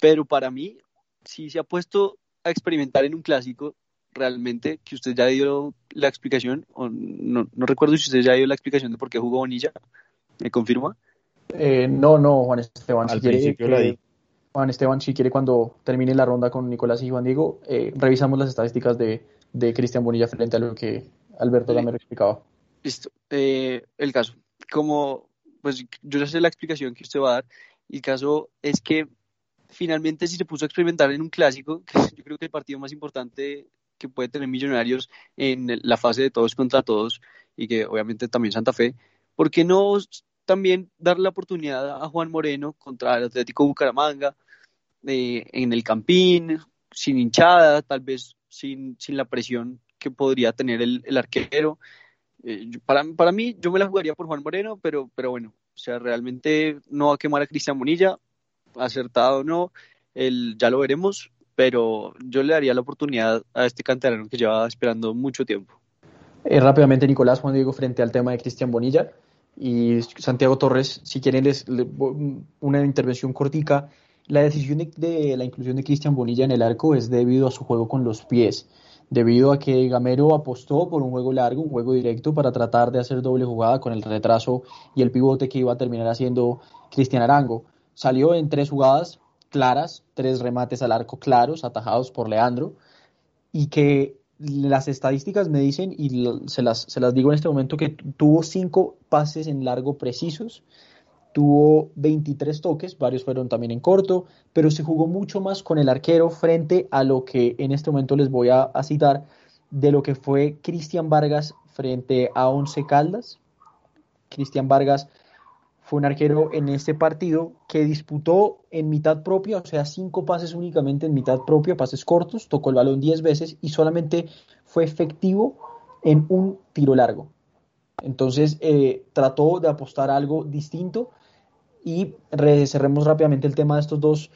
pero para mí, si se ha puesto a experimentar en un clásico, realmente, que usted ya dio la explicación, o no, no recuerdo si usted ya dio la explicación de por qué jugó Bonilla, ¿me confirma? Eh, no, no, Juan Esteban, Al si quiere, la di. Juan Esteban, si quiere cuando termine la ronda con Nicolás y Juan Diego, eh, revisamos las estadísticas de, de Cristian Bonilla frente a lo que Alberto. Gamero explicaba. Listo. Eh, el caso, como pues yo ya sé la explicación que usted va a dar, el caso es que finalmente si se puso a experimentar en un clásico, que yo creo que el partido más importante que puede tener Millonarios en la fase de todos contra todos y que obviamente también Santa Fe, ¿por qué no también darle la oportunidad a Juan Moreno contra el Atlético Bucaramanga eh, en el Campín, sin hinchada, tal vez sin, sin la presión que podría tener el, arquero? Eh, para, para mí, yo me la jugaría por Juan Moreno, pero, pero bueno, o sea, realmente no va a quemar a Cristian Bonilla, acertado o no, ya lo veremos, pero yo le daría la oportunidad a este canterano que lleva esperando mucho tiempo. Eh, rápidamente, Nicolás, Juan Diego, frente al tema de Cristian Bonilla y Santiago Torres, si quieren les, le- una intervención cortica. La decisión de, de la inclusión de Cristian Bonilla en el arco es debido a su juego con los pies, debido a que Gamero apostó por un juego largo, un juego directo para tratar de hacer doble jugada con el retraso y el pivote que iba a terminar haciendo Cristian Arango. Salió en tres jugadas claras, tres remates al arco claros, atajados por Leandro, y que las estadísticas me dicen, y se las, se las digo en este momento, que tu- tuvo cinco pases en largo precisos, tuvo 23 toques, varios fueron también en corto, pero se jugó mucho más con el arquero frente a lo que en este momento les voy a, a citar de lo que fue Cristian Vargas frente a Once Caldas. Cristian Vargas fue un arquero en este partido que disputó en mitad propia, o sea, cinco pases únicamente en mitad propia, pases cortos, tocó el balón 10 veces y solamente fue efectivo en un tiro largo. Entonces eh, trató de apostar algo distinto y re- cerremos rápidamente el tema de estos dos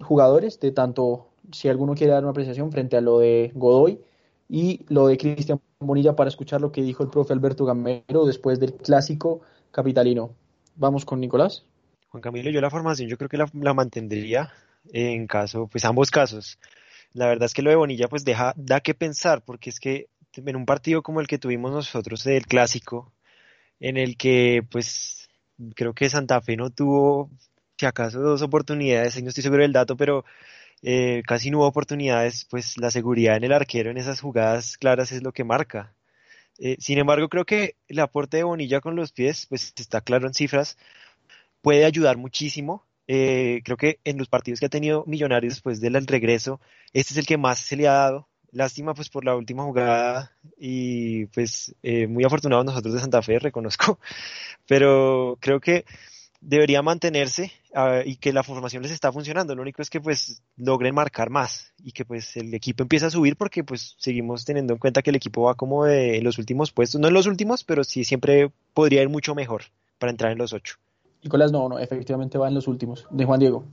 jugadores, de tanto si alguno quiere dar una apreciación frente a lo de Godoy y lo de Cristian Bonilla para escuchar lo que dijo el profe Alberto Gamero después del clásico capitalino. Vamos con Nicolás. Juan Camilo, yo la formación yo creo que la, la mantendría en caso, pues ambos casos. La verdad es que lo de Bonilla pues deja, da que pensar, porque es que en un partido como el que tuvimos nosotros del clásico, en el que pues creo que Santa Fe no tuvo, si acaso dos oportunidades, no estoy seguro del dato, pero eh, casi no hubo oportunidades, pues la seguridad en el arquero en esas jugadas claras es lo que marca. Eh, sin embargo, creo que el aporte de Bonilla con los pies, pues está claro en cifras, puede ayudar muchísimo. Eh, creo que en los partidos que ha tenido Millonarios después del regreso, este es el que más se le ha dado. Lástima pues por la última jugada y pues eh, muy afortunados nosotros de Santa Fe, reconozco, pero creo que debería mantenerse uh, y que la formación les está funcionando. Lo único es que pues logren marcar más y que pues el equipo empiece a subir porque pues seguimos teniendo en cuenta que el equipo va como de los últimos puestos, no en los últimos, pero sí siempre podría ir mucho mejor para entrar en los ocho. Nicolás, no, no, efectivamente va en los últimos. De Juan Diego.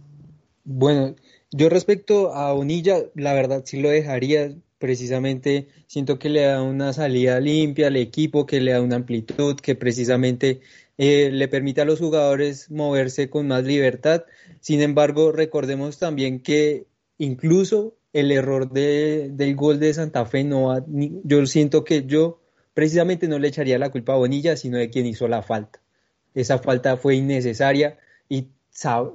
Bueno, yo respecto a Bonilla, la verdad sí lo dejaría. Precisamente siento que le da una salida limpia al equipo, que le da una amplitud, que precisamente eh, le permite a los jugadores moverse con más libertad. Sin embargo, recordemos también que incluso el error de, del gol de Santa Fe no ni, yo siento que yo precisamente no le echaría la culpa a Bonilla, sino de quien hizo la falta. Esa falta fue innecesaria y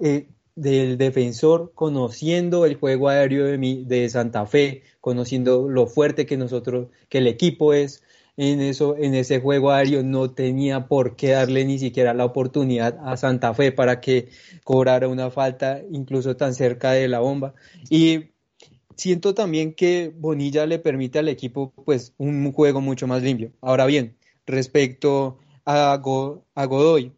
eh, del defensor conociendo el juego aéreo de, mi, de Santa Fe, conociendo lo fuerte que nosotros, que el equipo es en eso, en ese juego aéreo, no tenía por qué darle ni siquiera la oportunidad a Santa Fe para que cobrara una falta incluso tan cerca de la bomba. Y siento también que Bonilla le permite al equipo pues un juego mucho más limpio. Ahora bien, respecto a, a Godoy,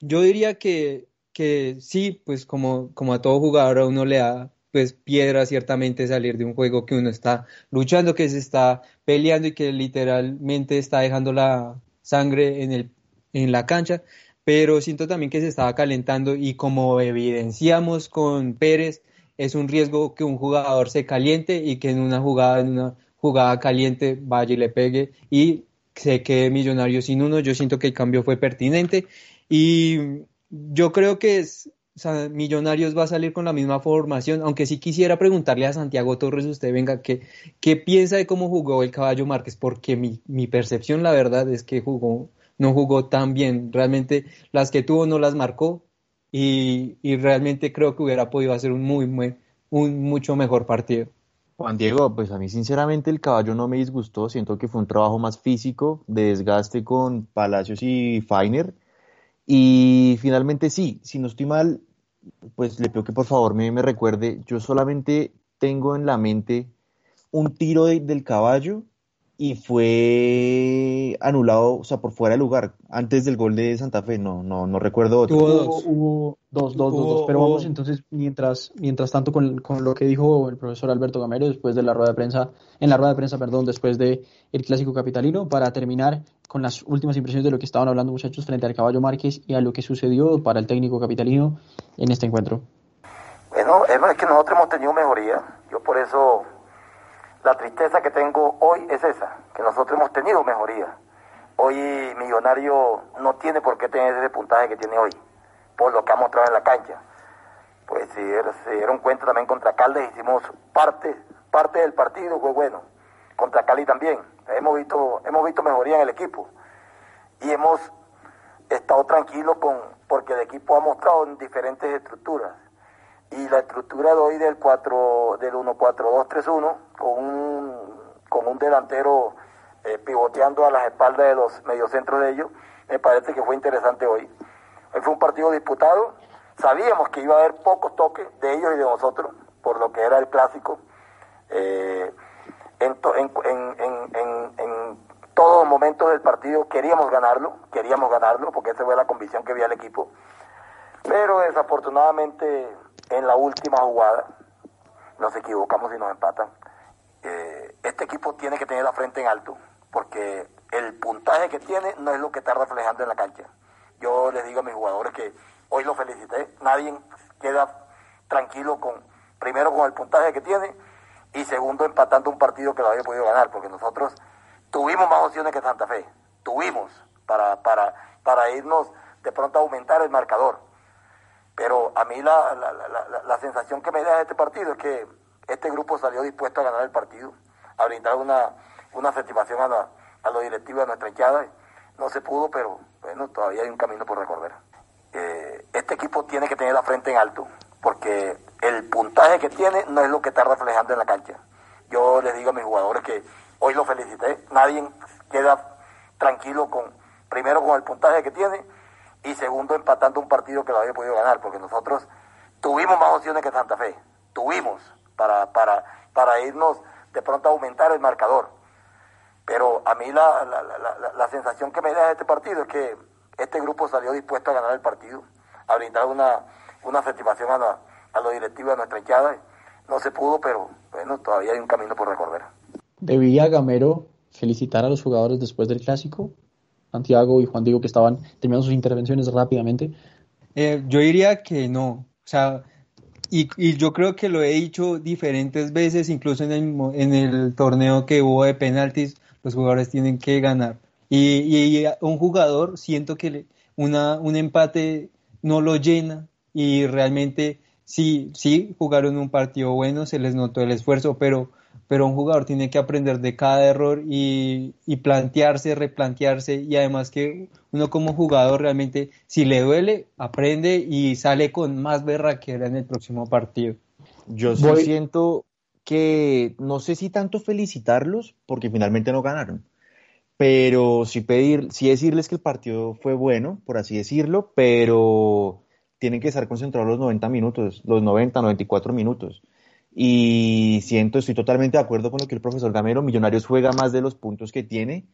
yo diría que que sí, pues como, como a todo jugador a uno le da pues piedra ciertamente salir de un juego que uno está luchando, que se está peleando y que literalmente está dejando la sangre en, el, en la cancha, pero siento también que se estaba calentando y como evidenciamos con Pérez, es un riesgo que un jugador se caliente y que en una jugada, en una jugada caliente vaya y le pegue y se quede millonario sin uno. Yo siento que el cambio fue pertinente y yo creo que es, Millonarios va a salir con la misma formación, aunque sí quisiera preguntarle a Santiago Torres, usted venga, ¿qué, qué piensa de cómo jugó el caballo Márquez? Porque mi, mi percepción, la verdad, es que jugó, no jugó tan bien. Realmente las que tuvo no las marcó y, y realmente creo que hubiera podido hacer un muy, muy, un mucho mejor partido. Juan Diego, pues a mí sinceramente el caballo no me disgustó, siento que fue un trabajo más físico, de desgaste con Palacios y Feiner. Y finalmente sí, si no estoy mal, pues le pido que por favor me, me recuerde, yo solamente tengo en la mente un tiro de, del caballo y fue anulado, o sea, por fuera de lugar, antes del gol de Santa Fe, no, no, no recuerdo otro. Hubo dos, hubo dos, dos, dos, dos, pero vamos entonces, mientras, mientras tanto, con, con, lo que dijo el profesor Alberto Gamero después de la rueda de prensa, en la rueda de prensa, perdón, después de el clásico capitalino, para terminar con las últimas impresiones de lo que estaban hablando muchachos frente al caballo Márquez y a lo que sucedió para el técnico capitalino en este encuentro. Bueno, es que nosotros hemos tenido mejoría, yo por eso la tristeza que tengo hoy es esa, que nosotros hemos tenido mejoría. Hoy Millonario no tiene por qué tener ese puntaje que tiene hoy, por lo que ha mostrado en la cancha. Pues si se dieron cuenta también contra Caldes, hicimos parte, parte del partido, fue bueno. Contra Cali también. Hemos visto, hemos visto mejoría en el equipo. Y hemos estado tranquilos con, porque el equipo ha mostrado en diferentes estructuras y la estructura de hoy del 4 del 1-4-2-3-1 con un, con un delantero eh, pivoteando a las espaldas de los mediocentros de ellos, me parece que fue interesante hoy. Hoy fue un partido disputado, sabíamos que iba a haber pocos toques de ellos y de nosotros, por lo que era el clásico. Eh, en, en, todos los momentos del partido queríamos ganarlo, queríamos ganarlo, porque esa fue la convicción que había el equipo. Pero desafortunadamente en la última jugada nos equivocamos y nos empatan. Eh, este equipo tiene que tener la frente en alto, porque el puntaje que tiene no es lo que está reflejando en la cancha. Yo les digo a mis jugadores que hoy lo felicité, nadie queda tranquilo con, primero con el puntaje que tiene y segundo empatando un partido que lo había podido ganar, porque nosotros tuvimos más opciones que Santa Fe, tuvimos para, para, para irnos de pronto a aumentar el marcador. Pero a mí la, la, la, la, sensación que me da este partido es que este grupo salió dispuesto a ganar el partido, a brindar una, una satisfacción a, la, a los directivos de nuestra hinchada. No se pudo, pero bueno, todavía hay un camino por recorrer. Eh, este equipo tiene que tener la frente en alto, porque el puntaje que tiene no es lo que está reflejando en la cancha. Yo les digo a mis jugadores que hoy lo felicité, nadie queda tranquilo con, primero con el puntaje que tiene y segundo empatando un partido que lo había podido ganar, porque nosotros tuvimos más opciones que Santa Fe, tuvimos para, para, para irnos de pronto a aumentar el marcador. Pero a mí la, la, la, la sensación que me da este partido es que este grupo salió dispuesto a ganar el partido, a brindar una, una satisfacción a, la, a los directivos de nuestra hinchada. No se pudo, pero bueno, todavía hay un camino por recorrer. ¿Debía Gamero felicitar a los jugadores después del clásico? Santiago y Juan Diego que estaban terminando sus intervenciones rápidamente? Eh, yo diría que no. O sea, y, y, yo creo que lo he dicho diferentes veces, incluso en el, en el torneo que hubo de penaltis, los jugadores tienen que ganar. Y, y un jugador, siento que una, un empate no lo llena y realmente sí, sí jugaron un partido bueno, se les notó el esfuerzo, pero pero un jugador tiene que aprender de cada error y, y, plantearse, replantearse y además que uno como jugador realmente si le duele, aprende y sale con más berraquera en el próximo partido. Yo sí siento que no sé si tanto felicitarlos porque finalmente no ganaron, pero sí pedir, sí decirles que el partido fue bueno, por así decirlo, pero tienen que estar concentrados los 90 minutos, los 90, 94 minutos y siento, estoy totalmente de acuerdo con lo que el profesor Gamero, Millonarios juega más de los puntos que tiene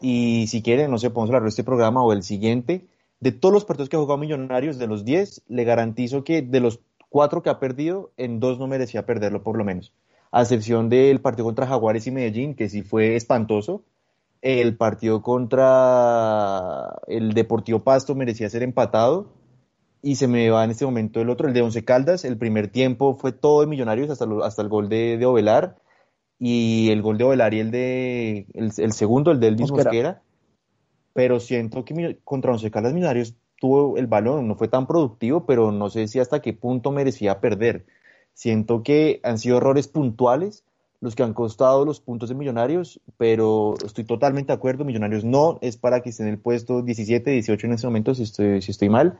y si quieren, no sé, podemos hablar de este programa o el siguiente, De todos los partidos que ha jugado Millonarios, de los 10, le garantizo que de los cuatro que ha perdido, en dos no merecía perderlo por lo menos. A excepción del partido contra Jaguares y Medellín, que sí fue espantoso. El partido contra el Deportivo Pasto merecía ser empatado. Y se me va en este momento el otro, el de Once Caldas. El primer tiempo fue todo de Millonarios hasta, hasta el gol de, de Ovelar y el gol de Ovelar y el de el, el segundo, el de Elvis Mosquera. Mosquera. Pero siento que contra Once Caldas Millonarios tuvo el balón, no fue tan productivo, pero no sé si hasta qué punto merecía perder. Siento que han sido errores puntuales los que han costado los puntos de Millonarios, pero estoy totalmente de acuerdo, Millonarios no es para que esté en el puesto 17, 18 en ese momento, si estoy, si estoy mal,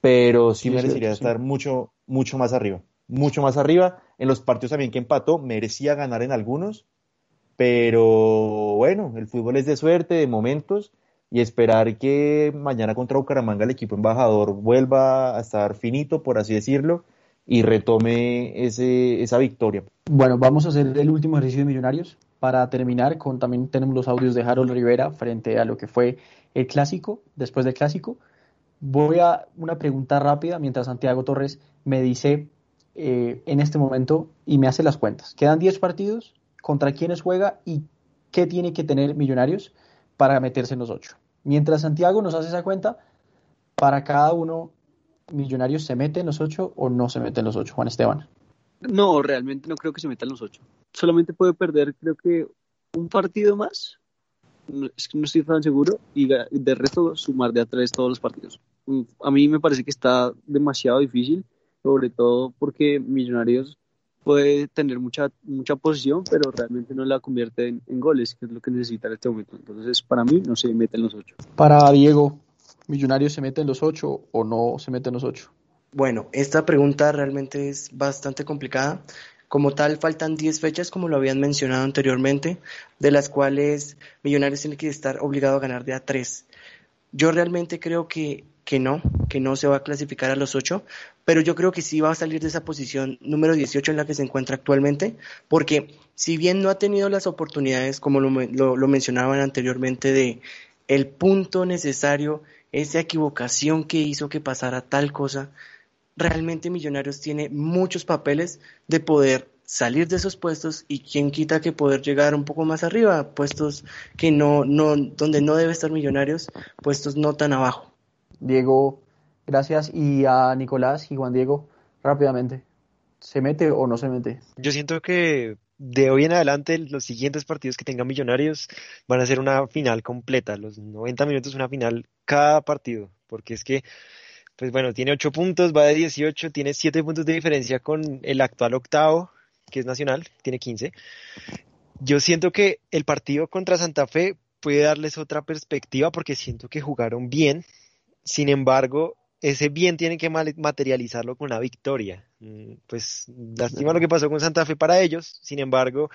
pero sí 18, merecería sí. estar mucho, mucho más arriba, mucho más arriba. En los partidos también que empató, merecía ganar en algunos, pero bueno, el fútbol es de suerte, de momentos, y esperar que mañana contra Bucaramanga el equipo embajador vuelva a estar finito, por así decirlo, y retome ese, esa victoria. Bueno, vamos a hacer el último ejercicio de Millonarios para terminar con también tenemos los audios de Harold Rivera frente a lo que fue el clásico, después del clásico. Voy a una pregunta rápida mientras Santiago Torres me dice eh, en este momento y me hace las cuentas. Quedan 10 partidos, contra quiénes juega y qué tiene que tener Millonarios para meterse en los 8. Mientras Santiago nos hace esa cuenta, para cada uno, Millonarios se mete en los 8 o no se mete en los 8, Juan Esteban. No, realmente no creo que se metan los ocho. Solamente puede perder, creo que un partido más. No, es que no estoy tan seguro. Y de resto, sumar de a tres todos los partidos. A mí me parece que está demasiado difícil, sobre todo porque Millonarios puede tener mucha, mucha posición, pero realmente no la convierte en, en goles, que es lo que necesita en este momento. Entonces, para mí, no se meten los ocho. Para Diego, ¿Millonarios se mete en los 8 o no se mete en los 8? Bueno, esta pregunta realmente es bastante complicada. Como tal, faltan 10 fechas, como lo habían mencionado anteriormente, de las cuales Millonarios tiene que estar obligado a ganar de a 3. Yo realmente creo que, que no, que no se va a clasificar a los 8, pero yo creo que sí va a salir de esa posición número 18 en la que se encuentra actualmente, porque si bien no ha tenido las oportunidades, como lo, lo- lo mencionaban anteriormente, de el punto necesario, esa equivocación que hizo que pasara tal cosa, realmente Millonarios tiene muchos papeles de poder salir de esos puestos y quien quita que poder llegar un poco más arriba, puestos que no, no, donde no debe estar Millonarios, puestos no tan abajo. Diego, gracias. Y a Nicolás y Juan Diego, rápidamente. ¿Se mete o no se mete? Yo siento que de hoy en adelante los siguientes partidos que tengan Millonarios van a ser una final completa, los 90 minutos una final cada partido, porque es que, pues bueno, tiene 8 puntos, va de 18, tiene 7 puntos de diferencia con el actual octavo, que es Nacional, tiene 15. Yo siento que el partido contra Santa Fe puede darles otra perspectiva porque siento que jugaron bien, sin embargo, ese bien tienen que materializarlo con una victoria. Mm, Pues lástima lo que pasó con Santa Fe para ellos, sin embargo,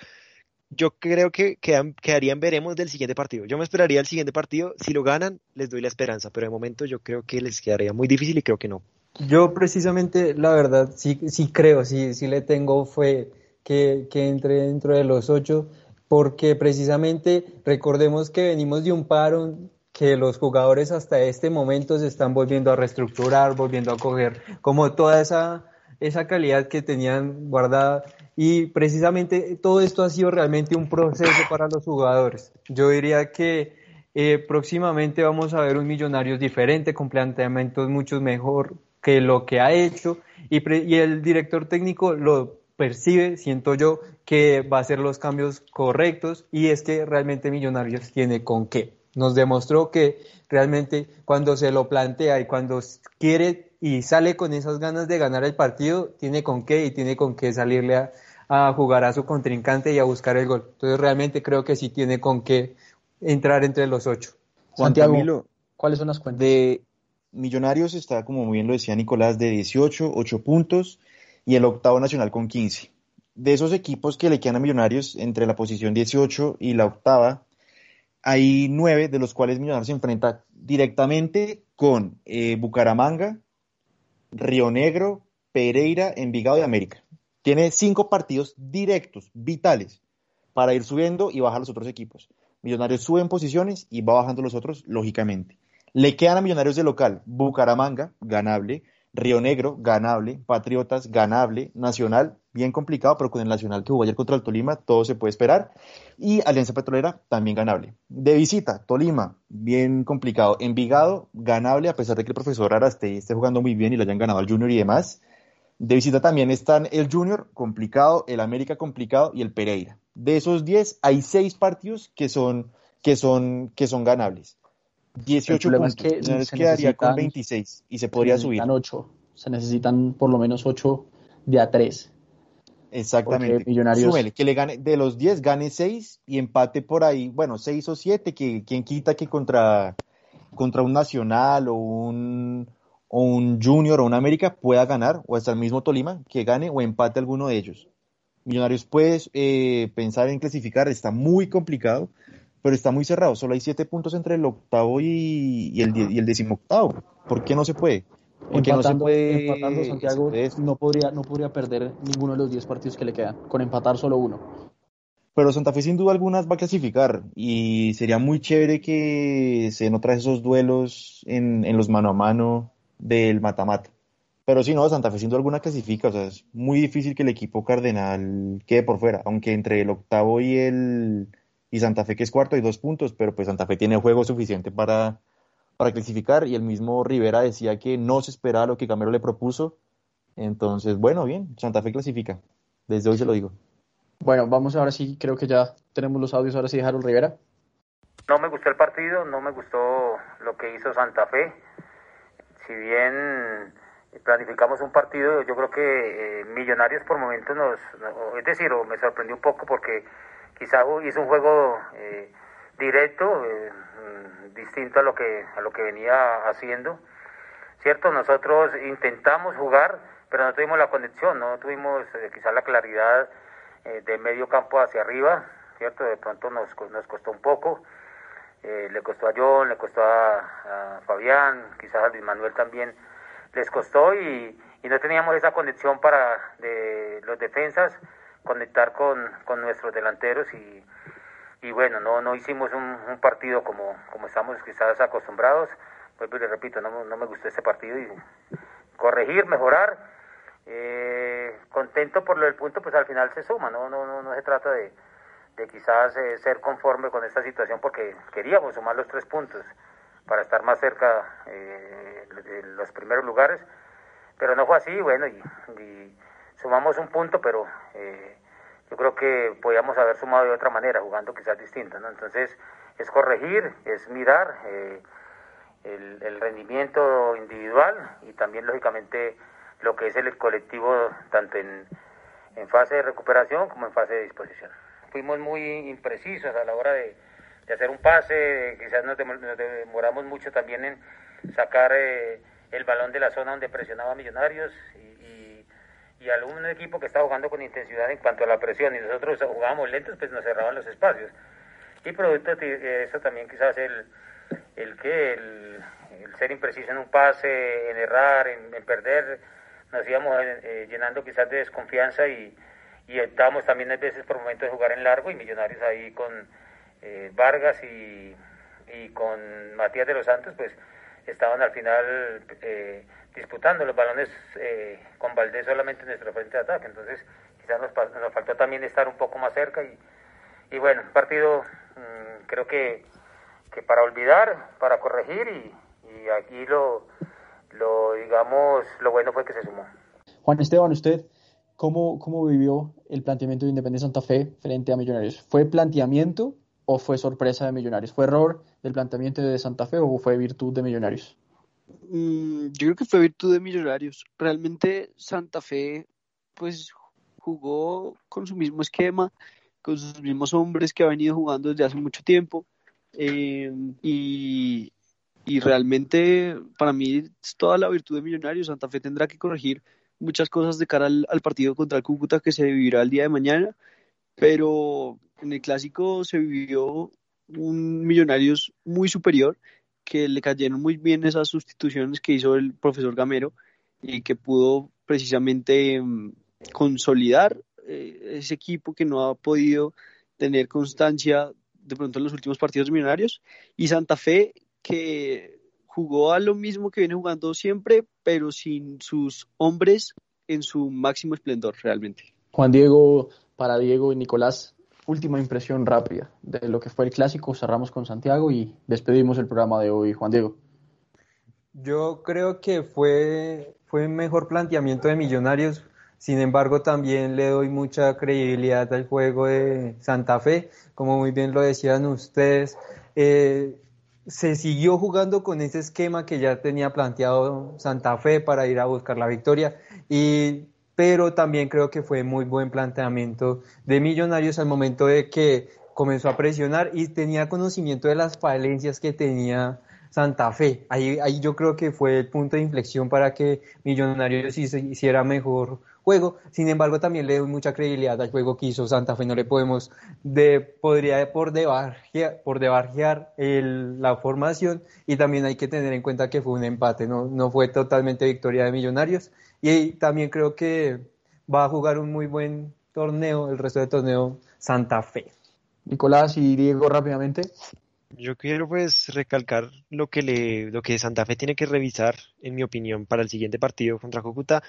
yo creo que quedarían veremos del siguiente partido. Yo me esperaría el siguiente partido, si lo ganan, les doy la esperanza, pero de momento yo creo que les quedaría muy difícil y creo que no. Yo precisamente, la verdad, sí, sí creo, sí, sí le tengo fue que, que entre dentro de los ocho, porque precisamente recordemos que venimos de un paro que los jugadores hasta este momento se están volviendo a reestructurar, volviendo a coger como toda esa, esa calidad que tenían guardada y precisamente todo esto ha sido realmente un proceso para los jugadores. Yo diría que eh, próximamente vamos a ver un Millonarios diferente, con planteamientos mucho mejor que lo que ha hecho y, pre- y el director técnico lo percibe, siento yo, que va a hacer los cambios correctos y es que realmente Millonarios tiene con qué. Nos demostró que realmente cuando se lo plantea y cuando quiere y sale con esas ganas de ganar el partido, tiene con qué y tiene con qué salirle a, a jugar a su contrincante y a buscar el gol. Entonces realmente creo que sí tiene con qué entrar entre los ocho. Juan Santiago, Camilo, ¿cuáles son las cuentas? de Millonarios está, como muy bien lo decía Nicolás, de 18, 8 puntos y el octavo nacional con 15. De esos equipos que le quedan a Millonarios entre la posición 18 y la octava, hay nueve de los cuales Millonarios se enfrenta directamente con eh, Bucaramanga, Río Negro, Pereira, Envigado y América. Tiene cinco partidos directos, vitales, para ir subiendo y bajar los otros equipos. Millonarios sube en posiciones y va bajando los otros, lógicamente. Le quedan a Millonarios de local Bucaramanga, ganable, Río Negro, ganable, Patriotas, ganable, Nacional, bien complicado, pero con el Nacional que jugó ayer contra el Tolima, todo se puede esperar. Y Alianza Petrolera, también ganable. De visita, Tolima, bien complicado. Envigado, ganable, a pesar de que el profesor Araste esté jugando muy bien y le hayan ganado al Junior y demás. De visita también están el Junior, complicado, el América, complicado, y el Pereira. De esos 10, hay 6 partidos que son, que son, que son ganables. 18 puntos. Es que se quedaría con 26 y se podría se subir. 8. Se necesitan por lo menos 8 de a 3. Exactamente. Millonarios- Súmele, que le gane, de los 10 gane 6 y empate por ahí, bueno, 6 o 7, que quien quita que contra, contra un Nacional o un, o un Junior o un América pueda ganar, o hasta el mismo Tolima, que gane o empate alguno de ellos. Millonarios puede eh, pensar en clasificar, está muy complicado, pero está muy cerrado, solo hay 7 puntos entre el octavo y, y el, y el decimoctavo. ¿Por qué no se puede? Porque no se empatando, puede... empatando, Santiago no podría, no podría perder ninguno de los 10 partidos que le quedan, con empatar solo uno. Pero Santa Fe sin duda alguna va a clasificar y sería muy chévere que se vez esos duelos en, en los mano a mano del mata-mata. Pero si no, Santa Fe sin duda alguna clasifica, o sea, es muy difícil que el equipo cardenal quede por fuera, aunque entre el octavo y el y Santa Fe que es cuarto hay dos puntos, pero pues Santa Fe tiene juego suficiente para, para clasificar y el mismo Rivera decía que no se esperaba lo que Gamero le propuso, entonces bueno, bien, Santa Fe clasifica, desde hoy se lo digo. Bueno, vamos ahora sí, creo que ya tenemos los audios, ahora sí, Harold Rivera. No me gustó el partido, no me gustó lo que hizo Santa Fe. Si bien planificamos un partido, yo creo que eh, Millonarios por momentos nos, no- es decir, me sorprendió un poco porque quizá hizo un juego eh, directo, eh, distinto a lo que a lo que venía haciendo. Cierto, nosotros intentamos jugar, pero no tuvimos la conexión, no tuvimos eh, quizá la claridad de medio campo hacia arriba, cierto, de pronto nos, nos costó un poco. Le costó a John, le costó a, a Fabián, quizás a Luis Manuel también les costó y, y no teníamos esa conexión para de los defensas conectar con, con nuestros delanteros y, y bueno, no, no hicimos un, partido como, como estamos quizás acostumbrados. Vuelvo y le repito, no, no me gustó ese partido y corregir, mejorar. Eh, contento por lo del punto, pues al final se suma, no, no, no, no se trata de, de quizás eh, ser conforme con esta situación porque queríamos sumar los tres puntos para estar más cerca eh, de los primeros lugares, pero no fue así, bueno, y sumamos un punto, pero eh, yo creo que podíamos haber sumado de otra manera, jugando quizás distinto, ¿no? Entonces, es corregir, es mirar eh, el, rendimiento individual y también, lógicamente, lo que es el colectivo, tanto en, en fase de recuperación como en fase de disposición. Fuimos muy imprecisos a la hora de, de hacer un pase, quizás nos, demor- nos demoramos mucho también en sacar eh, el balón de la zona donde presionaba Millonarios y, y, al un equipo que estaba jugando con intensidad en cuanto a la presión y nosotros jugábamos lentos, pues nos cerraban los espacios. Y producto de eso también quizás el, el que el, ser impreciso en un pase, en errar, en, perder, nos íbamos eh, eh, llenando quizás de desconfianza y, y estábamos también a veces por momentos de jugar en largo y Millonarios ahí con eh, Vargas y, y con Matías de los Santos pues estaban al final eh, disputando los balones eh, con Valdés solamente en nuestro frente de ataque entonces quizás nos, nos faltó también estar un poco más cerca y, y bueno, un partido mm, creo que, que para olvidar, para corregir y, y aquí lo, lo digamos, lo bueno fue que se sumó. Juan Esteban, ¿usted cómo, cómo vivió el planteamiento de Independiente Santa Fe frente a Millonarios? ¿Fue planteamiento o fue sorpresa de Millonarios? ¿Fue error del planteamiento de Santa Fe o fue virtud de Millonarios? Mm, yo creo que fue virtud de Millonarios. Realmente Santa Fe, pues, jugó con su mismo esquema, con sus mismos hombres que ha venido jugando desde hace mucho tiempo. y, y realmente, para mí, es toda la virtud de Millonarios. Santa Fe tendrá que corregir muchas cosas de cara al, al partido contra el Cúcuta que se vivirá el día de mañana. Pero en el clásico se vivió un Millonarios muy superior que le cayeron muy bien esas sustituciones que hizo el profesor Gamero y que pudo precisamente mm, consolidar eh, ese equipo que no ha podido tener constancia de pronto en los últimos partidos Millonarios y Santa Fe que jugó a lo mismo que viene jugando siempre, pero sin sus hombres en su máximo esplendor realmente. Juan Diego, para Diego y Nicolás, última impresión rápida de lo que fue el clásico. Cerramos con Santiago y despedimos el programa de hoy. Juan Diego. Yo creo que fue, fue un mejor planteamiento de Millonarios. Sin embargo, también le doy mucha credibilidad al juego de Santa Fe. Como muy bien lo decían ustedes, eh, se siguió jugando con ese esquema que ya tenía planteado Santa Fe para ir a buscar la victoria. Y pero también creo que fue muy buen planteamiento de Millonarios al momento de que comenzó a presionar y tenía conocimiento de las falencias que tenía Santa Fe. Ahí, ahí yo creo que fue el punto de inflexión para que Millonarios hiciera mejor juego. Sin embargo, también le doy mucha credibilidad al juego que hizo Santa Fe. No le podemos, de, podría por debarjear, por debarjear el, la formación y también hay que tener en cuenta que fue un empate, no, no fue totalmente victoria de Millonarios y también creo que va a jugar un muy buen torneo, el resto del torneo Santa Fe. Nicolás y Diego rápidamente. Yo quiero pues recalcar lo que le, lo que Santa Fe tiene que revisar, en mi opinión, para el siguiente partido contra Cúcuta,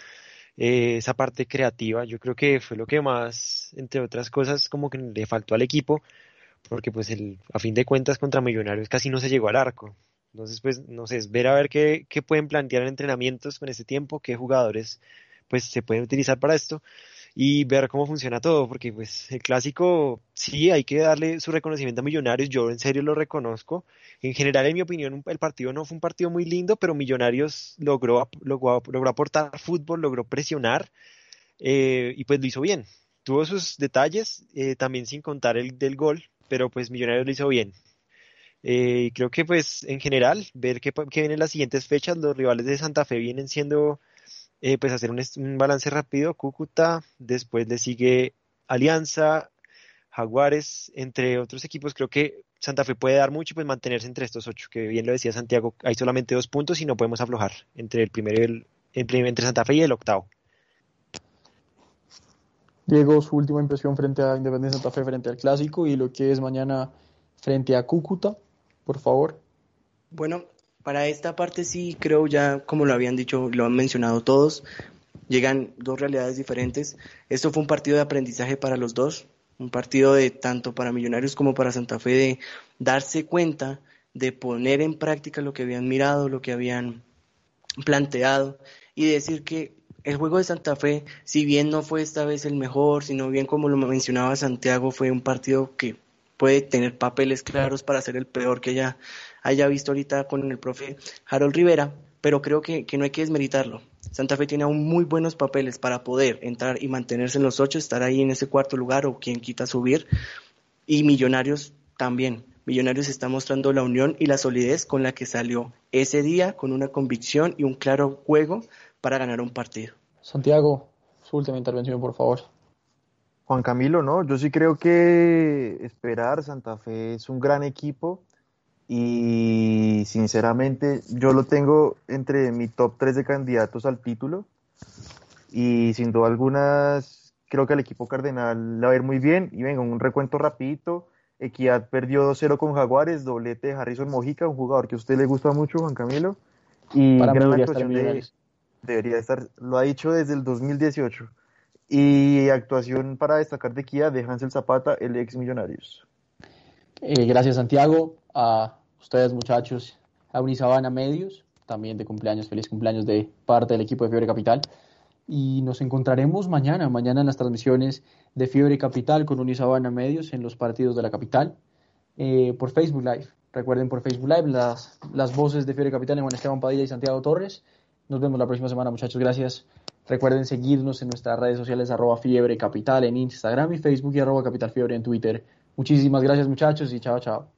eh, esa parte creativa. Yo creo que fue lo que más, entre otras cosas, como que le faltó al equipo, porque pues el, a fin de cuentas contra Millonarios casi no se llegó al arco. Entonces, pues, no sé, es ver a ver qué, qué pueden plantear en entrenamientos con este tiempo, qué jugadores pues se pueden utilizar para esto y ver cómo funciona todo, porque pues el clásico sí hay que darle su reconocimiento a Millonarios, yo en serio lo reconozco. En general, en mi opinión, el partido no fue un partido muy lindo, pero Millonarios logró, logró, logró aportar fútbol, logró presionar eh, y pues lo hizo bien. Tuvo sus detalles, eh, también sin contar el del gol, pero pues Millonarios lo hizo bien. Eh, creo que pues en general, ver qué, qué vienen las siguientes fechas, los rivales de Santa Fe vienen siendo, eh, pues hacer un, un, balance rápido, Cúcuta, después le sigue Alianza, Jaguares, entre otros equipos, creo que Santa Fe puede dar mucho y pues mantenerse entre estos ocho, que bien lo decía Santiago, hay solamente dos puntos y no podemos aflojar entre el primero y el, entre Santa Fe y el octavo. Diego, su última impresión frente a Independencia Santa Fe, frente al Clásico y lo que es mañana frente a Cúcuta por favor. Bueno, para esta parte sí creo ya, como lo habían dicho, lo han mencionado todos, llegan dos realidades diferentes. Esto fue un partido de aprendizaje para los dos, un partido de tanto para Millonarios como para Santa Fe de darse cuenta, de poner en práctica lo que habían mirado, lo que habían planteado y decir que el juego de Santa Fe, si bien no fue esta vez el mejor, sino bien como lo mencionaba Santiago, fue un partido que puede tener papeles claros para ser el peor que haya, haya visto ahorita con el profe Harold Rivera, pero creo que, que no hay que desmeritarlo. Santa Fe tiene aún muy buenos papeles para poder entrar y mantenerse en los ocho, estar ahí en ese cuarto lugar o quien quita subir. Y Millonarios también. Millonarios está mostrando la unión y la solidez con la que salió ese día, con una convicción y un claro juego para ganar un partido. Santiago, su última intervención, por favor. Juan Camilo, no, yo sí creo que esperar, Santa Fe es un gran equipo y sinceramente yo lo tengo entre mi top 3 de candidatos al título y sin duda algunas creo que el equipo cardenal le va a ir muy bien. Y venga, un recuento rapidito, Equidad perdió 2-0 con Jaguares, doblete de Harrison Mojica, un jugador que a usted le gusta mucho, Juan Camilo, y Para gran debería actuación estar de, debería estar, lo ha dicho desde el 2018. Y actuación para destacar de Kia de Hansel Zapata, el ex Millonarios. Eh, gracias Santiago, a ustedes muchachos, a Unisabana Medios, también de cumpleaños, feliz cumpleaños de parte del equipo de Fiebre Capital. Y nos encontraremos mañana, mañana en las transmisiones de Fiebre Capital con Unisabana Medios en los partidos de la capital eh, por Facebook Live. Recuerden por Facebook Live las, las voces de Fiebre Capital en Juan Esteban Padilla y Santiago Torres. Nos vemos la próxima semana, muchachos. Gracias. Recuerden seguirnos en nuestras redes sociales arroba Fiebre Capital en Instagram y Facebook y arroba Capital Fiebre en Twitter. Muchísimas gracias muchachos y chao, chao.